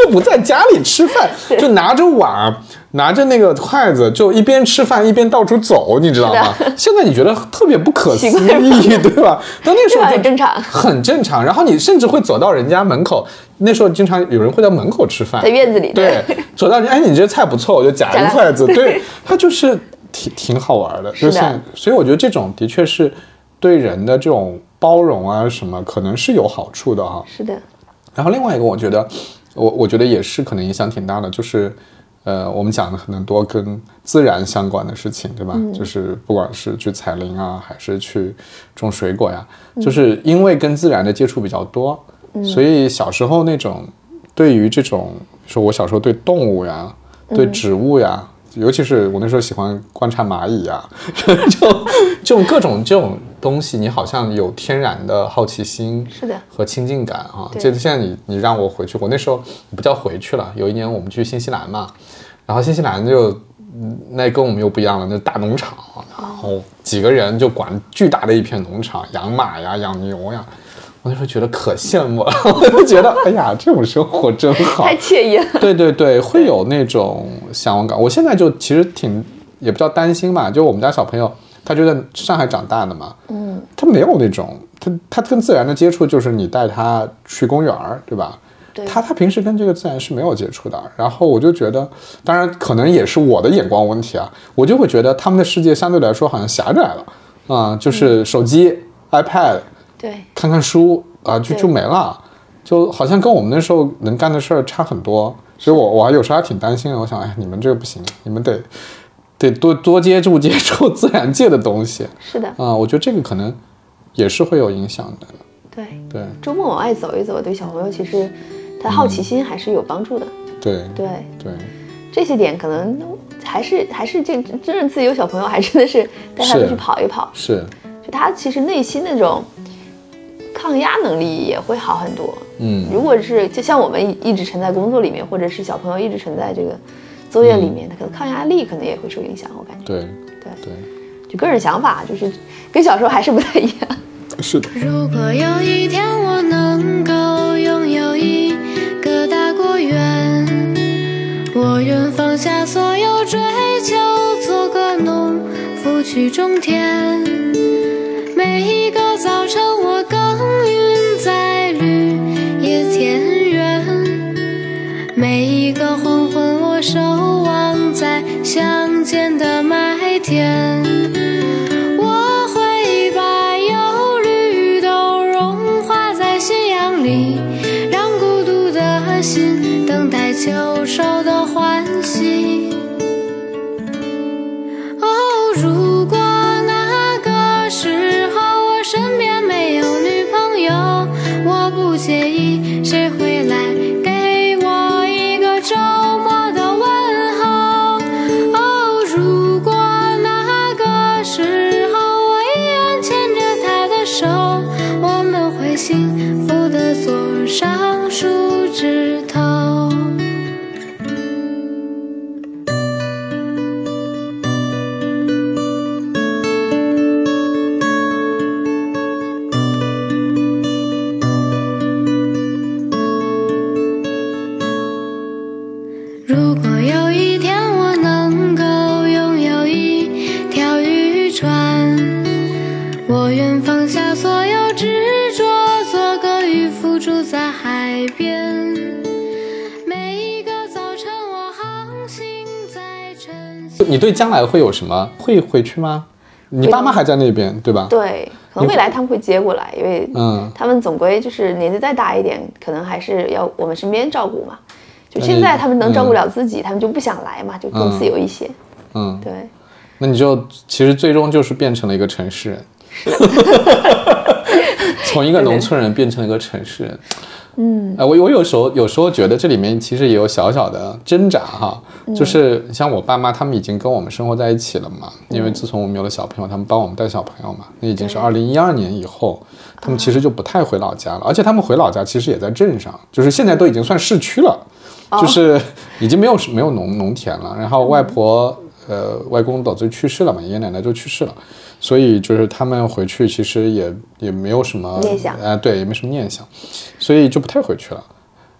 就不在家里吃饭，就拿着碗。拿着那个筷子，就一边吃饭一边到处走，你知道吗？现在你觉得特别不可思议，对吧？但那时候很正常，很正常。然后你甚至会走到人家门口，那时候经常有人会在门口吃饭，在院子里。对，走到哎，你这菜不错，我就夹一筷子。对，他就是挺挺好玩的，就是。所以我觉得这种的确是对人的这种包容啊，什么可能是有好处的哈。是的。然后另外一个，我觉得我我觉得也是可能影响挺大的，就是。呃，我们讲的很多跟自然相关的事情，对吧？就是不管是去采林啊，还是去种水果呀，就是因为跟自然的接触比较多，所以小时候那种对于这种，说我小时候对动物呀，对植物呀。尤其是我那时候喜欢观察蚂蚁呀，就就各种这种东西，你好像有天然的好奇心，是的，和亲近感啊。这现在你你让我回去，我那时候不叫回去了。有一年我们去新西兰嘛，然后新西兰就那跟我们又不一样了，那大农场，然后几个人就管巨大的一片农场，养马呀，养牛呀。我那时候觉得可羡慕了，我就觉得，哎呀，这种生活真好，太惬意了。对对对，会有那种向往感。我现在就其实挺，也不叫担心吧，就我们家小朋友，他就在上海长大的嘛，嗯，他没有那种，他他跟自然的接触就是你带他去公园儿，对吧？对。他他平时跟这个自然是没有接触的，然后我就觉得，当然可能也是我的眼光问题啊，我就会觉得他们的世界相对来说好像狭窄了，啊，就是手机、iPad。对，看看书啊，就就没了，就好像跟我们那时候能干的事儿差很多，所以我我还有时候还挺担心的。我想，哎，你们这个不行，你们得得多多接触接触 自然界的东西。是的，啊，我觉得这个可能也是会有影响的。对对，周末往外走一走，对小朋友其实他好奇心还是有帮助的。对对对，这些点可能还是还是这真正自己有小朋友，还真的是带他们去跑一跑。是，就他其实内心那种。抗压能力也会好很多。嗯，如果是就像我们一直沉在工作里面，或者是小朋友一直沉在这个作业里面，他可能抗压力可能也会受影响。我感觉。对对对，就个人想法，就是跟小时候还是不太一样。是的。如果有一天我能够拥有一个大果园，我愿放下所有追求，做个农夫去种田。每一个早晨，我守望在乡间的麦田。你对将来会有什么？会回去吗？你爸妈还在那边，对吧？对，可能未来他们会接过来，因为嗯，他们总归就是年纪再大一点，可能还是要我们身边照顾嘛。就现在他们能照顾了自己，他们就不想来嘛，就更自由一些。嗯，对。那你就其实最终就是变成了一个城市人，从一个农村人变成了一个城市人。嗯，呃，我我有时候有时候觉得这里面其实也有小小的挣扎哈，就是像我爸妈他们已经跟我们生活在一起了嘛，因为自从我们有了小朋友，他们帮我们带小朋友嘛，那已经是对。二零一二年以后，他们其实就不太回老家了，而且他们回老家其实也在镇上，就是现在都已经算市区了，就是已经没有没有农农田了，然后外婆。呃，外公早就去世了嘛，爷爷奶奶就去世了，所以就是他们回去其实也也没有什么念想呃，对，也没什么念想，所以就不太回去了。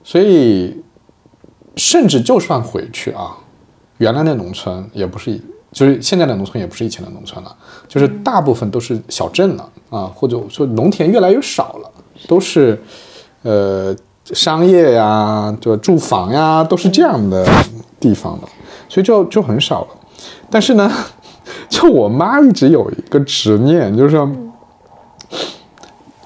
所以，甚至就算回去啊，原来的农村也不是，就是现在的农村也不是以前的农村了，就是大部分都是小镇了啊，或者说农田越来越少了，都是呃商业呀、就住房呀，都是这样的地方了，所以就就很少了。但是呢，就我妈一直有一个执念，就是说。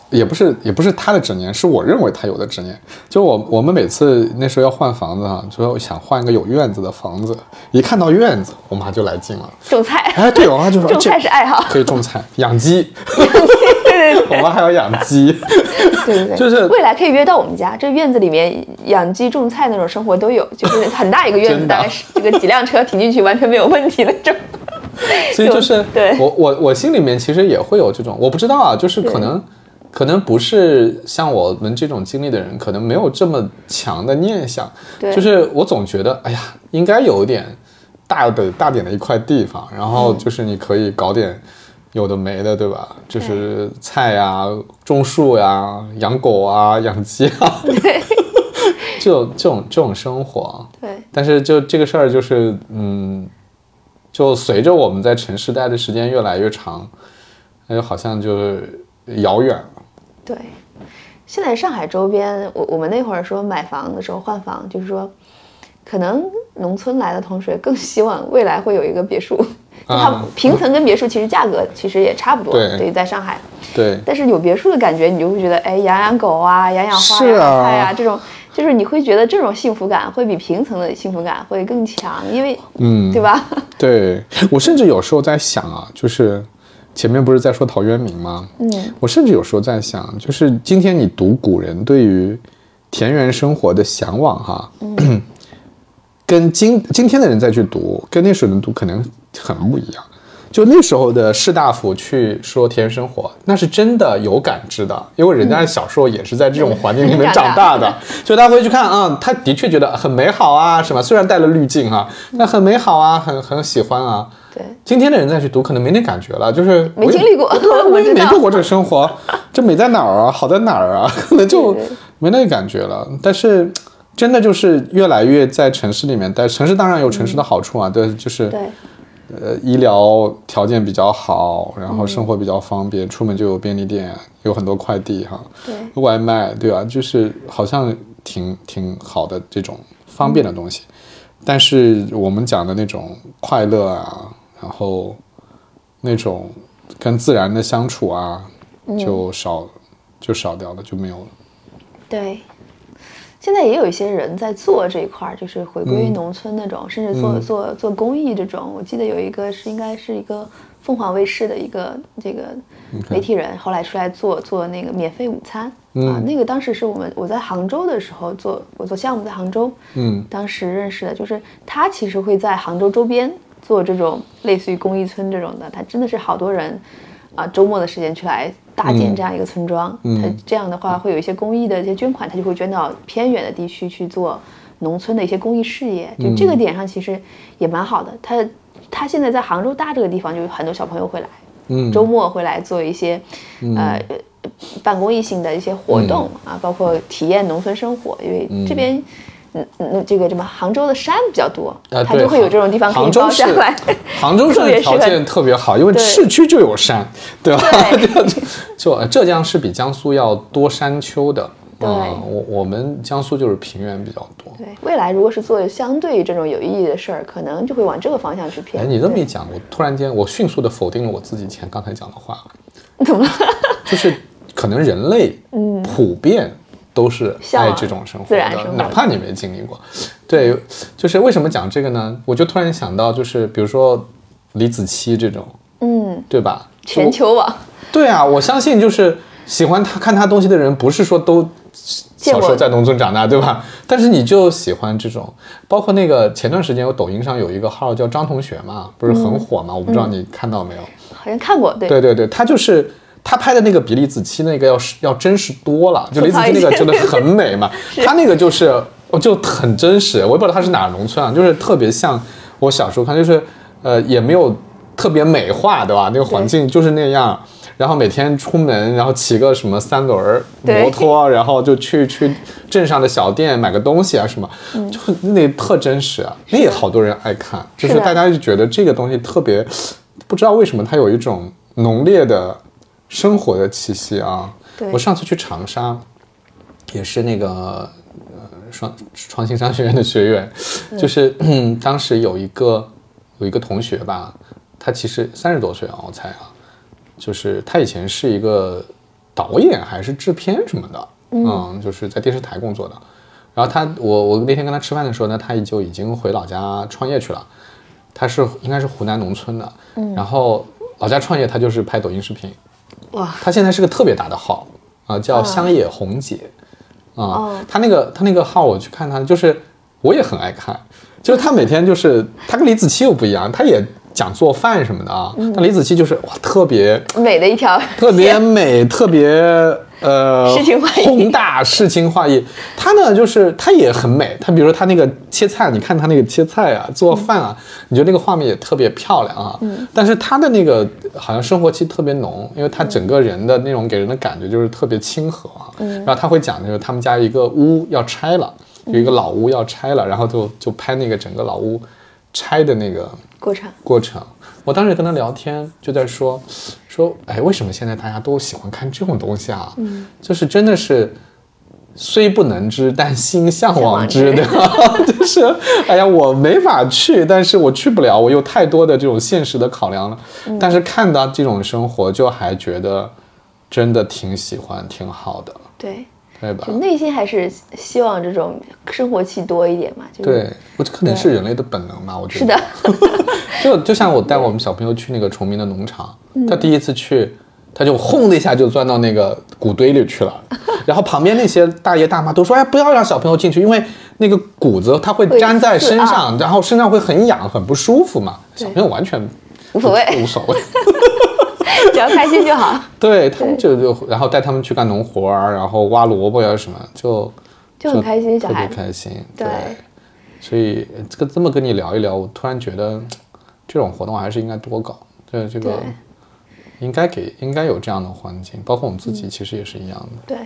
也不是也不是她的执念，是我认为她有的执念。就我我们每次那时候要换房子哈、就说想换一个有院子的房子，一看到院子，我妈就来劲了。种菜，哎，对，我妈就说种菜是爱好，可以种菜、养鸡，对对对我妈还要养鸡。对对对，就是未来可以约到我们家，这院子里面养鸡、种菜那种生活都有，就是很大一个院子，大概是这个几辆车停进去完全没有问题那种。所以就是对我我我心里面其实也会有这种，我不知道啊，就是可能可能不是像我们这种经历的人，可能没有这么强的念想。对就是我总觉得，哎呀，应该有一点大的大点的一块地方，然后就是你可以搞点有的没的，对吧？就是菜呀、种树呀、养狗啊、养鸡啊，这种这种这种生活。对，但是就这个事儿，就是嗯，就随着我们在城市待的时间越来越长，那就好像就是遥远了。对，现在上海周边，我我们那会儿说买房的时候换房，就是说，可能农村来的同学更希望未来会有一个别墅，就它啊平层跟别墅其实价格 其实也差不多，对。对于在上海，对，但是有别墅的感觉，你就会觉得，哎，养养狗啊，养养花、是养养啊菜啊，这种就是你会觉得这种幸福感会比平层的幸福感会更强，因为，嗯对吧？对我甚至有时候在想啊，就是前面不是在说陶渊明吗？嗯，我甚至有时候在想，就是今天你读古人对于田园生活的向往哈，跟今今天的人再去读，跟那时候人读可能很不一样。就那时候的士大夫去说田园生活，那是真的有感知的，因为人家小时候也是在这种环境里面长大的，就他回去看啊、他的确觉得很美好啊，什么虽然带了滤镜哈、那很美好啊，很很喜欢啊。对，今天的人再去读，可能没那感觉了，就是没经历过我 我知道也没过过这生活，这美在哪儿啊？好在哪儿啊？可能就没那个感觉了。但是真的就是越来越在城市里面待，城市当然有城市的好处啊，对，就是对，呃医疗条件比较好，然后生活比较方便，出门就有便利店，有很多快递哈，对外卖对吧？就是好像挺挺好的这种方便的东西。但是我们讲的那种快乐啊，然后那种跟自然的相处啊，就少就少掉了，就没有了。对，现在也有一些人在做这一块儿，就是回归嗯农村那种，甚至做做做公益这种。我记得有一个是应该是一个凤凰卫视的一个这个媒体人，后来出来做做那个免费午餐、啊，那个当时是我们我在杭州的时候做，我做项目在杭州，嗯，当时认识的，就是他其实会在杭州周边做这种类似于公益村这种的，他真的是好多人啊，周末的时间去来搭建这样一个村庄，嗯。他这样的话会有一些公益的一些捐款，他就会捐到偏远的地区去做农村的一些公益事业，就这个点上其实也蛮好的。他他现在在杭州大这个地方，就有很多小朋友会来，嗯。周末会来做一些、呃办公益性的一些活动、啊，包括体验农村生活，因为这边。嗯嗯，这个什么杭州的山比较多，啊，它就会有这种地方可以包下来。杭州市特别适合的条件特别好，因为市区就有山，对吧？对 就浙江是比江苏要多山丘的。对嗯我我们江苏就是平原比较多。对，未来如果是做相对这种有意义的事儿，可能就会往这个方向去偏。哎，你这么一讲，我突然间我迅速的否定了我自己前刚才讲的话，怎么了？就是可能人类普遍都是爱这种生活的，哪怕你没经历过。对，就是为什么讲这个呢？我就突然想到，就是比如说李子柒这种，嗯，对吧？全球网，对啊，我相信就是喜欢他看他东西的人，不是说都小时候在农村长大，对吧？但是你就喜欢这种，包括那个前段时间有抖音上有一个号叫张同学嘛，不是很火嘛？我不知道你看到没有？好像看过，对对对对，他就是他拍的那个比李子柒那个要是要真实多了，就李子柒那个真的很美嘛，他那个就是我就很真实，我也不知道他是哪儿农村啊，就是特别像我小时候看，就是呃也没有特别美化，对吧？那个环境就是那样。然后每天出门，然后骑个什么三轮儿摩托，然后就去去镇上的小店买个东西啊什么，就那特真实啊，那也好多人爱看，就是大家就觉得这个东西特别，不知道为什么它有一种浓烈的生活的气息啊。对我上次去长沙，也是那个呃创创新商学院的学员，就是、当时有一个有一个同学吧，他其实三十多岁啊，我猜啊，就是他以前是一个导演还是制片什么的，嗯，就是在电视台工作的。然后他，我我那天跟他吃饭的时候呢，他就已经回老家创业去了。他是应该是湖南农村的，然后老家创业，他就是拍抖音视频。哇，他现在是个特别大的号啊、叫香野红姐啊、哦。他那个他那个号我去看他，就是我也很爱看，就是他每天就是他跟李子柒又不一样，他也讲做饭什么的啊，但李子柒就是哇特别美的一条，特别美，特别呃诗情画意宏大，诗情画意。他呢，就是他也很美。他比如说他那个切菜，你看他那个切菜啊，做饭啊，你觉得那个画面也特别漂亮啊。嗯。但是他的那个好像生活气特别浓，因为他整个人的那种给人的感觉就是特别亲和啊。嗯。然后他会讲，就是他们家一个屋要拆了，有一个老屋要拆了，然后就就拍那个整个老屋拆的那个过程，过程。我当时跟他聊天，就在说说，哎，为什么现在大家都喜欢看这种东西啊？嗯，就是真的是虽不能知，但心向往之，对吧？就是，哎呀，我没法去，但是我去不了，我有太多的这种现实的考量了。但是看到这种生活，就还觉得真的挺喜欢，挺好的，对，对吧就？内心还是希望这种生活气多一点嘛，就是对，我这可能是人类的本能嘛，我觉得。是的，就就像我带我们小朋友去那个崇明的农场，他第一次去，他就轰的一下就钻到那个谷堆里去了，然后旁边那些大爷大妈都说：“哎，不要让小朋友进去，因为那个谷子它会粘在身上，然后身上会很痒，很不舒服嘛。”小朋友完全无所谓无所谓。只要开心就好，对他们就就然后带他们去干农活儿，然后挖萝卜呀什么，就就很开心，小特别，开心。对。所以这个这么跟你聊一聊，我突然觉得这种活动还是应该多搞。对这个对。应该给应该有这样的环境，包括我们自己其实也是一样的。对，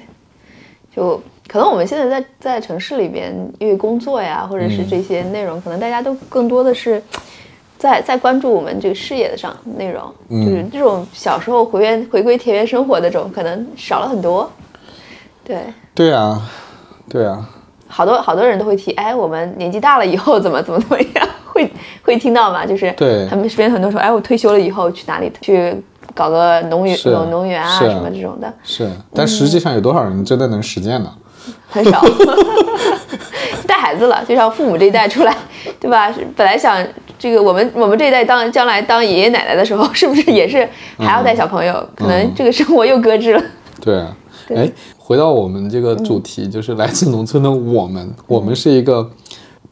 就可能我们现在在在城市里边，因为工作呀，或者是这些内容，可能大家都更多的是在在关注我们这个事业的上内容，就是这种小时候回原回归田园生活的这种，可能少了很多。对，对啊，对啊，好多好多人都会提，哎，我们年纪大了以后怎么怎么怎么样，会会听到吗？就是对他们身边很多说，哎，我退休了以后去哪里去搞个农园是农农园啊什么这种的，是，但实际上有多少人真的能实践呢？很少。带孩子了，就像父母这一代出来，对吧？本来想这个我们我们这一代当将来当爷爷奶奶的时候，是不是也是还要带小朋友？可能这个生活又搁置了。对啊，哎，回到我们这个主题，就是来自农村的我们，我们是一个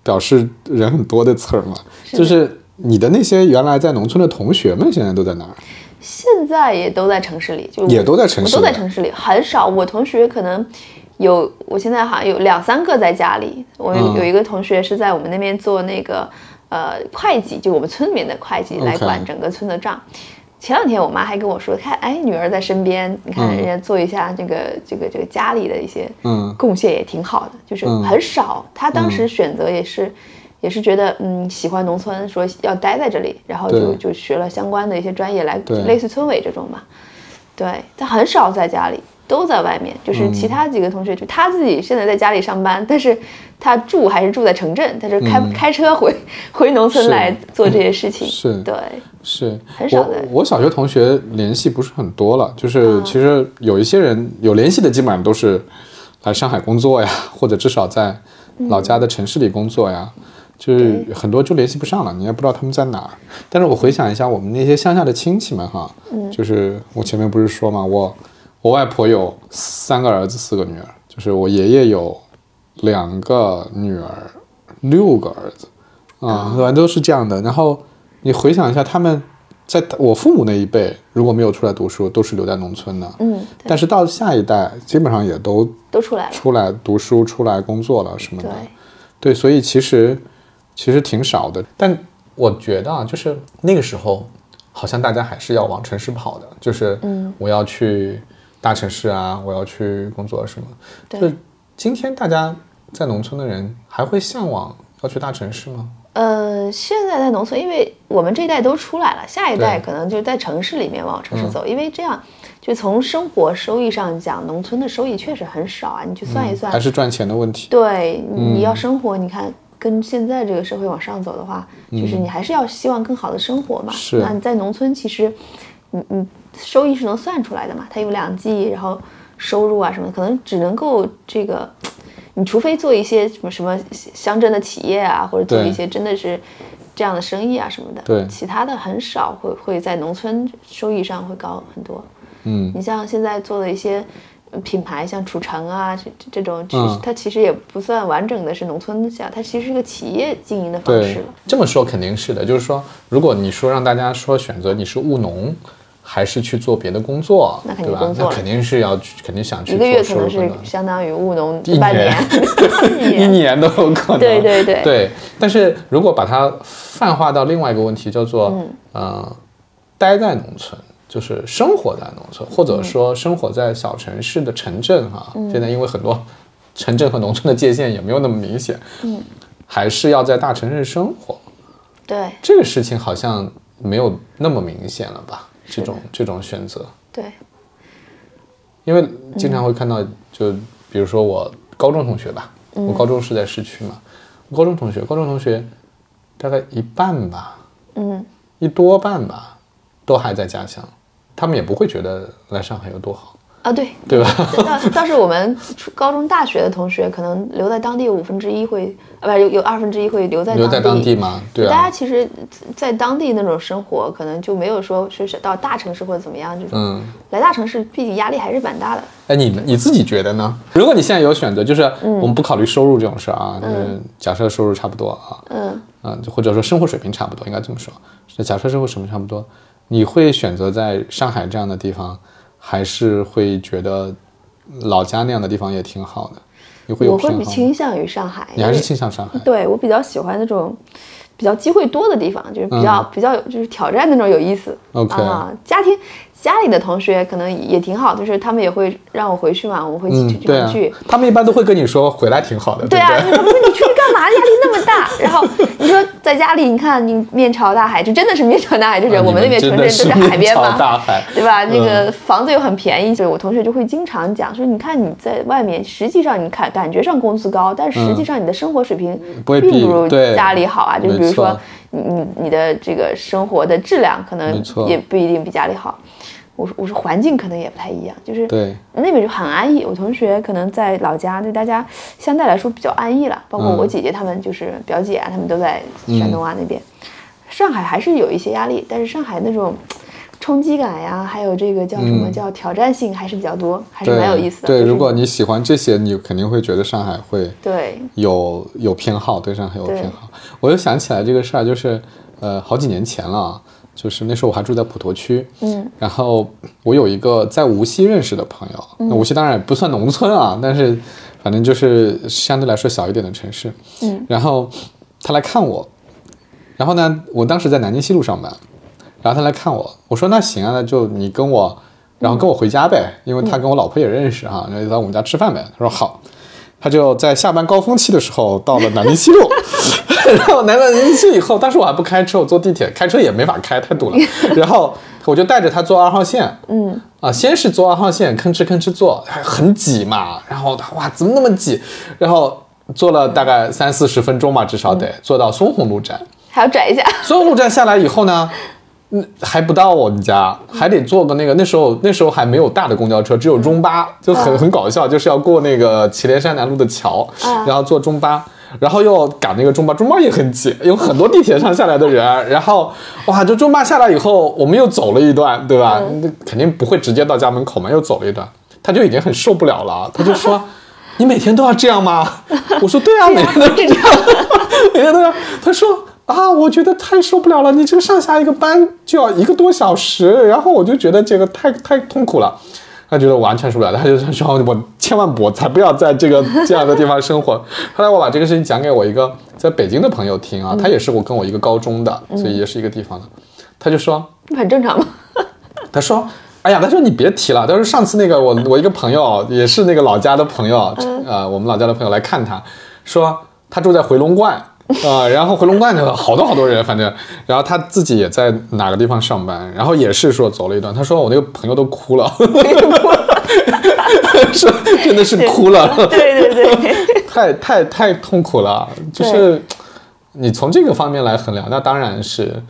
表示人很多的词儿嘛，就是你的那些原来在农村的同学们，现在都在哪儿？现在也都在城市里，就也都在城市都在城市里，很少。我同学可能有，我现在好像有两三个在家里。我有一个同学是在我们那边做那个呃会计，就我们村里面的会计来管整个村的账。前两天我妈还跟我说，看，哎，女儿在身边，你看嗯人家做一下这个、这个这个家里的一些嗯贡献也挺好的，就是嗯很少。她当时选择也是。也是觉得嗯喜欢农村，说要待在这里，然后就就学了相关的一些专业来，类似村委这种嘛。对，他很少在家里，都在外面。就是其他几个同学，就他自己现在在家里上班，但是他住还是住在城镇，他就开、开车回 回农村来做这些事情。是对，是很少的我我小学同学联系不是很多了，就是其实有一些人有联系的，基本上都是来上海工作呀，或者至少在老家的城市里工作呀。就是很多就联系不上了，你也不知道他们在哪儿。但是我回想一下，我们那些乡下的亲戚们哈，就是我前面不是说嘛，我我外婆有三个儿子四个女儿，就就是我爷爷有两个女儿，六个儿子，啊，反正都是这样的。然后你回想一下，他们在我父母那一辈，如果没有出来读书，都是留在农村的。嗯，但是到下一代，基本上也都都出来了。出来读书、出来工作了什么的。对，对，所以其实其实挺少的。但我觉得啊，就是那个时候，好像大家还是要往城市跑的，就是嗯我要去大城市啊，我要去工作什么。对就今天大家在农村的人还会向往要去大城市吗？呃，现在在农村，因为我们这一代都出来了，下一代可能就在城市里面往城市嗯走，因为这样，就从生活收益上讲，农村的收益确实很少啊。你去算一算，嗯还是赚钱的问题？对，嗯你要生活，你看跟现在这个社会往上走的话，就是你还是要希望更好的生活嘛。嗯是那你在农村，其实你你收益是能算出来的嘛，它有两季，然后收入啊什么的，可能只能够这个，你除非做一些什么什么乡镇的企业啊，或者做一些真的是。这样的生意啊什么的，对其他的很少会会在农村收益上会高很多。嗯，你像现在做的一些呃品牌，像褚橙啊这这这种，其实嗯它其实也不算完整的是农村下，它其实是个企业经营的方式对了。，这么说肯定是的。就是说，如果你说让大家说选择你是务农，还是去做别的工作，那肯对吧？定工作那肯定是要去，肯定想去一个月可能是相当于务农一半年年，一年都有可能。对对对对。但是如果把它泛化到另外一个问题，叫做、嗯呃，待在农村，就是生活在农村，或嗯者说生活在小城市的城镇哈、现在因为很多城镇和农村的界限也没有那么明显，嗯，还是要在大城市生活。对这个事情好像没有那么明显了吧？这种这种选择，对，因为经常会看到，就比如说我高中同学吧，我高中是在市区嘛，我高中同学，高中同学大概一半吧，嗯，一多半吧，都还在家乡，他们也不会觉得来上海有多好，啊对，对吧？倒倒是我们初高中、大学的同学，可能留在当地有五分之一会，啊不有有二分之一会留在留在当地嘛，对大家啊，其实，在当地那种生活，可能就没有说是到大城市或者怎么样这种。嗯。来大城市，毕竟压力还是蛮大的。哎，你你自己觉得呢？如果你现在有选择，就是我们不考虑收入这种事儿啊，就是假设收入差不多啊，嗯，啊，或者说生活水平差不多，应该这么说。假设生活水平差不多，你会选择在上海这样的地方，还是会觉得老家那样的地方也挺好的？你会有我会？比倾向于上海。你还是倾向上海？对我比较喜欢那种比较机会多的地方，就是比较、比较有就是挑战那种有意思。嗯 OK 啊，家庭家里的同学可能也挺好，就是他们也会让我回去嘛，我们会一起嗯，对啊经常聚。，他们一般都会跟你说回来挺好的，对啊，不对？他们说你出去干嘛？压力那么大。然后你说在家里，你看你面朝大海，这真的是面朝大海，就是啊我们那边城们真的是镇都是海边嘛，大海对吧？那个嗯房子又很便宜，所以我同学就会经常讲说，你看你在外面，实际上你看感觉上工资高，但实际上你的生活水平并不如家里好啊。就比如说你你你的这个生活的质量可能也不一定比家里好。我说我说环境可能也不太一样，就是对那边就很安逸。我同学可能在老家，对大家相对来说比较安逸了。包括嗯我姐姐她们，就是表姐啊，她们都在山东啊那边。上海还是有一些压力，但是上海那种冲击感呀，还有这个叫什么、嗯叫挑战性还是比较多，还是，蛮有意思的。对，就是如果你喜欢这些，你肯定会觉得上海会对有有偏好，对上海有偏好。我又想起来这个事儿，就是呃好几年前了啊，就是那时候我还住在普陀区，嗯，然后我有一个在无锡认识的朋友，那无锡当然也不算农村啊，但是反正就是相对来说小一点的城市，嗯，然后他来看我，然后呢，我当时在南京西路上班，然后他来看我，我说那行啊，那就你跟我，然后跟我回家呗，因为他跟我老婆也认识哈、然后就在我们家吃饭呗。他说好，他就在下班高峰期的时候到了南京西路，然后来到南京西以后，当时我还不开车，我坐地铁，开车也没法开，太堵了。然后我就带着他坐二号线，嗯啊，先是坐二号线，吭哧吭哧坐，还很挤嘛。然后他哇，怎么那么挤？然后坐了大概三四十分钟吧，至少得坐到淞沪路站。还要转一下。淞沪路站下来以后呢，嗯，还不到我们家，还得坐个那个那时候那时候还没有大的公交车，只有中巴，就很很搞笑，就是要过那个祁连山南路的桥，然后坐中巴。然后又赶那个中巴，中巴也很挤，有很多地铁上下来的人。然后，哇，就中巴下来以后，我们又走了一段，对吧？那肯定不会直接到家门口嘛，又走了一段，他就已经很受不了了，他就说：“ 你每天都要这样吗？我说对啊，每天都是这样。每天都要。他说啊，我觉得太受不了了，你这个上下一个班就要一个多小时，然后我就觉得这个太太痛苦了。他觉得完全受不了，他就说我千万不，才不要在这个这样的地方生活。后来我把这个事情讲给我一个在北京的朋友听啊，他也是我跟我一个高中的，所以也是一个地方的，他就说很正常嘛。他说。哎呀，他说你别提了。他说上次那个我我一个朋友也是那个老家的朋友，呃，我们老家的朋友来看他，说他住在回龙观啊，然后回龙观的好多好多人，反正，然后他自己也在哪个地方上班，然后也是说走了一段，他说我那个朋友都哭了，是真的是哭了，对对对，太太太痛苦了，就是你从这个方面来衡量，那当然是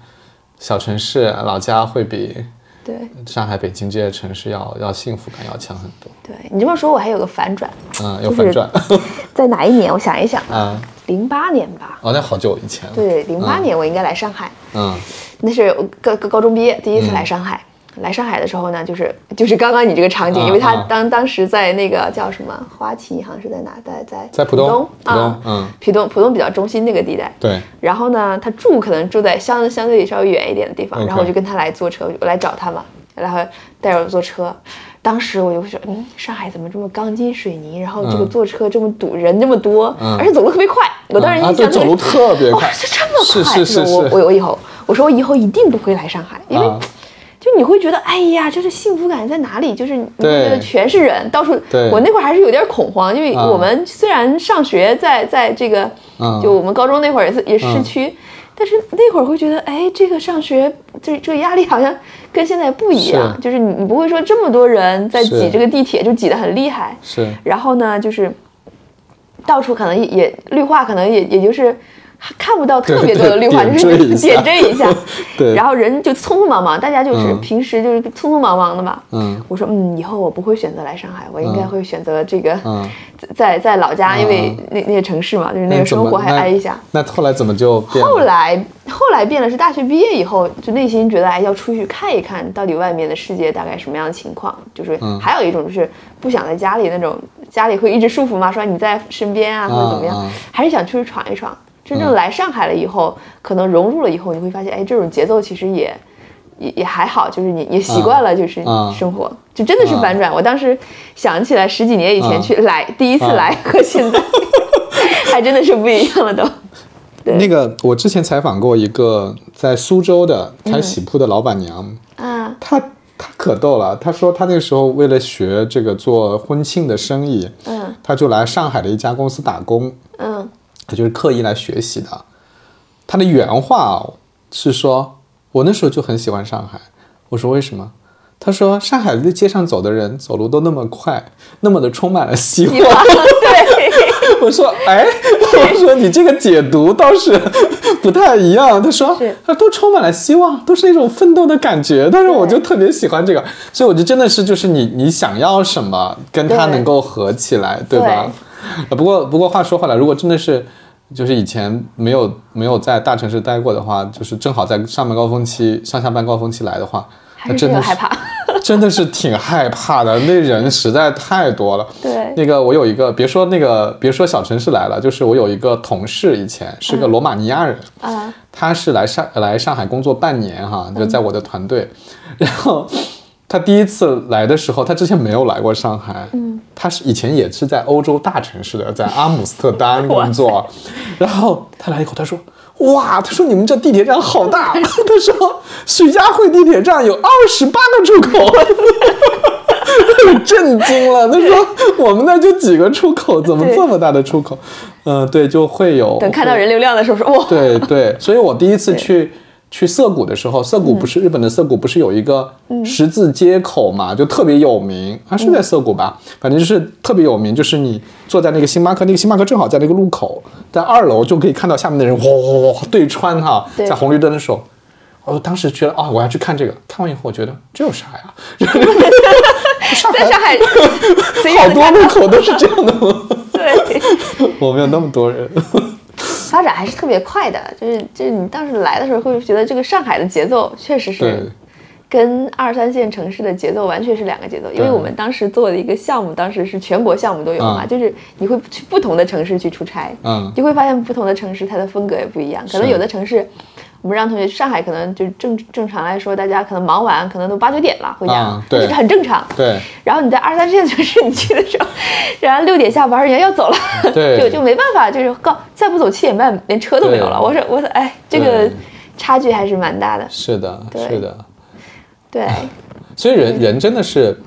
小城市老家会比。对，上海、北京这些城市要要幸福感要强很多。对你这么说，我还有个反转。嗯，有反转。在哪一年？我想一想啊，零八年吧。哦，那好久以前了。对，零八年我应该来上海。嗯，那是高高高中毕业第一次来上海。来上海的时候呢，就是 就是刚刚你这个场景，因为他当当时在那个叫什么花旗，好像是在哪，在在在浦东啊，嗯，浦东浦东比较中心那个地带。对。然后呢，他住可能住在相相对稍微远一点的地方，然后我就跟他来坐车，我来找他嘛。然后带着我坐车，当时我就会说，嗯，上海怎么这么钢筋水泥？然后这个坐车这么堵，人这么多，而且走路特别快。我当时印象走路特别快，是这么快。是是是。我我我以后我说我以后一定不会来上海，因为就你会觉得，哎呀，就是幸福感在哪里？就是你会觉得全是人，到处。我那会儿还是有点恐慌，因为我们虽然上学在在这个，就我们高中那会儿也是也是市区。但是那会儿会觉得，哎，这个上学这这个压力好像跟现在不一样，就是你你不会说这么多人在挤这个地铁就挤得很厉害，是。然后呢，就是到处可能也绿化，可能也也就是。看不到特别多的 绿化，就是点缀一下，对，然后人就匆匆忙忙，大家就是平时就是匆匆忙忙的嘛。嗯，我说嗯，以后我不会选择来上海，我应该会选择这个，在在老家，因为那那些城市嘛，就是那个生活还挨一下。那后来怎么就？后来后来变了，是大学毕业以后，就内心觉得哎，要出去看一看到底外面的世界大概什么样的情况。就是还有一种就是不想在家里那种，家里会一直束缚嘛，说你在身边啊或者怎么样，还是想出去闯一闯。真正来上海了以后，可能融入了以后，你会发现，哎，这种节奏其实也也也还好，就是你也习惯了，就是生活，就真的是反转。我当时想起来十几年以前去来第一次来和现在，还真的是不一样了都。那个我之前采访过一个在苏州的开喜铺的老板娘，啊，她她可逗了，她说她那个时候为了学这个做婚庆的生意，嗯，她就来上海的一家公司打工，嗯。他就是刻意来学习的，他的原话是说：“我那时候就很喜欢上海。”我说：“为什么？”他说：“上海的街上走的人走路都那么快，那么的充满了希望。”对，我说：“哎，我说你这个解读倒是不太一样。”他说：“他都充满了希望，都是那种奋斗的感觉。”但是我就特别喜欢这个，所以我就真的是就是你你想要什么，跟他能够合起来，对吧？不过不过话说回来，如果真的是。就是以前没有没有在大城市待过的话，就是正好在上班高峰期、上下班高峰期来的话，还是害怕，真的是挺害怕的。那人实在太多了。对，那个我有一个，别说那个，别说小城市来了，就是我有一个同事，以前是个罗马尼亚人，啊，他是来上来上海工作半年哈，就在我的团队，然后。他第一次来的时候，他之前没有来过上海。嗯，他是以前也是在欧洲大城市的，在阿姆斯特丹工作。然后他来以后，他说：“哇，他说你们这地铁站好大。”他说：“徐家汇地铁站有二十八个出口。”震惊了。他说：“我们那就几个出口，怎么这么大的出口？”嗯，对，就会有。等看到人流量的时候，说：“哇。”对对，所以我第一次去。去涩谷的时候，涩谷不是日本的涩谷，不是有一个十字街口嘛，就特别有名啊，是在涩谷吧？反正就是特别有名，就是你坐在那个星巴克，那个星巴克正好在那个路口，在二楼就可以看到下面的人哗对穿哈，在红绿灯的时候，我当时觉得啊，我要去看这个，看完以后我觉得这有啥呀？在上海，好多路口都是这样的吗？对，我没有那么多人。发展还是特别快的，就是就是你当时来的时候会觉得这个上海的节奏确实是跟二三线城市的节奏完全是两个节奏，因为我们当时做的一个项目，当时是全国项目都有嘛，嗯。就是你会去不同的城市去出差，嗯。你会发现不同的城市它的风格也不一样，可能有的城市。我们让同学去上海，可能就正正常来说，大家可能忙完，可能都八九点了回家，啊对这个很正常。对然后你在二三线城市，你去的时候，然后六点下班，人家要走了，对 就就没办法，就是告再不走七点半连车都没有了。我说我说哎，这个差距还是蛮大的。是的，是的。对，所以人人真的是，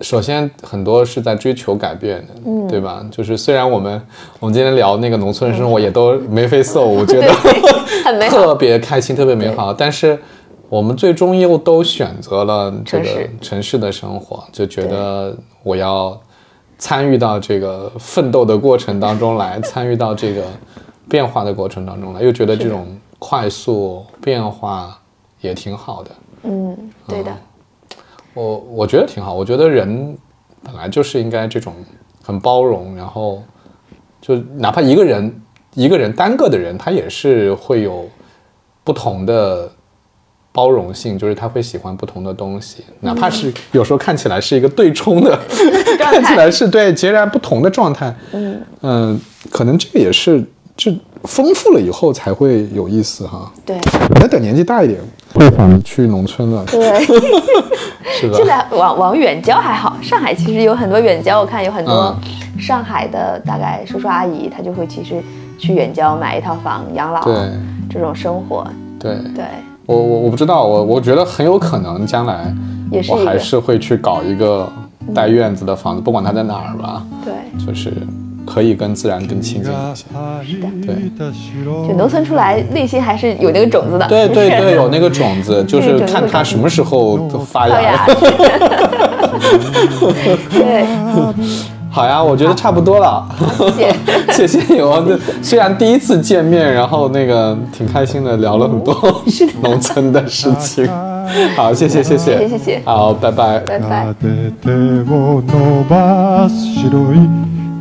首先很多是在追求改变的，嗯。对吧？就是虽然我们我们今天聊那个农村生活也都眉飞色舞，觉得很美好。特别开心，特别美好，但是。我们最终又都选择了这个城市。城市的生活，就觉得我要参与到这个奋斗的过程当中来，参与到这个变化的过程当中来，又觉得这种快速变化也挺好的。嗯，对的，我我觉得挺好，我觉得人本来就是应该这种很包容，然后就哪怕一个人一个人单个的人，他也是会有不同的包容性，就是他会喜欢不同的东西，哪怕是有时候看起来是一个对冲的，状看起来是对截然不同的状态，嗯。可能这个也是就丰富了以后才会有意思哈。对。那等年纪大一点，会想去农村了，对。是吧？现在往往远郊还好，上海其实有很多远郊，我看有很多嗯。上海的大概叔叔阿姨，他就会其实去远郊买一套房养老，对。这种生活，对。对，我我我不知道，我我觉得很有可能将来我也是我还是会去搞一个带院子的房子，不管它在哪儿吧，对，就是可以跟自然更亲近一些。对就农村出来，内心还是有那个种子的，对对对，有那个种子，就是看它什么时候发芽 发芽。对，好呀，我觉得差不多了，谢谢。谢谢你。我这虽然第一次见面，然后那个挺开心的，聊了很多农村的事情。好，谢谢谢谢，谢谢谢谢好，拜拜。拜拜。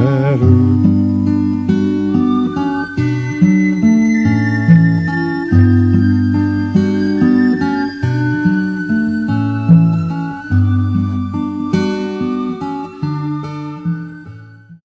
matter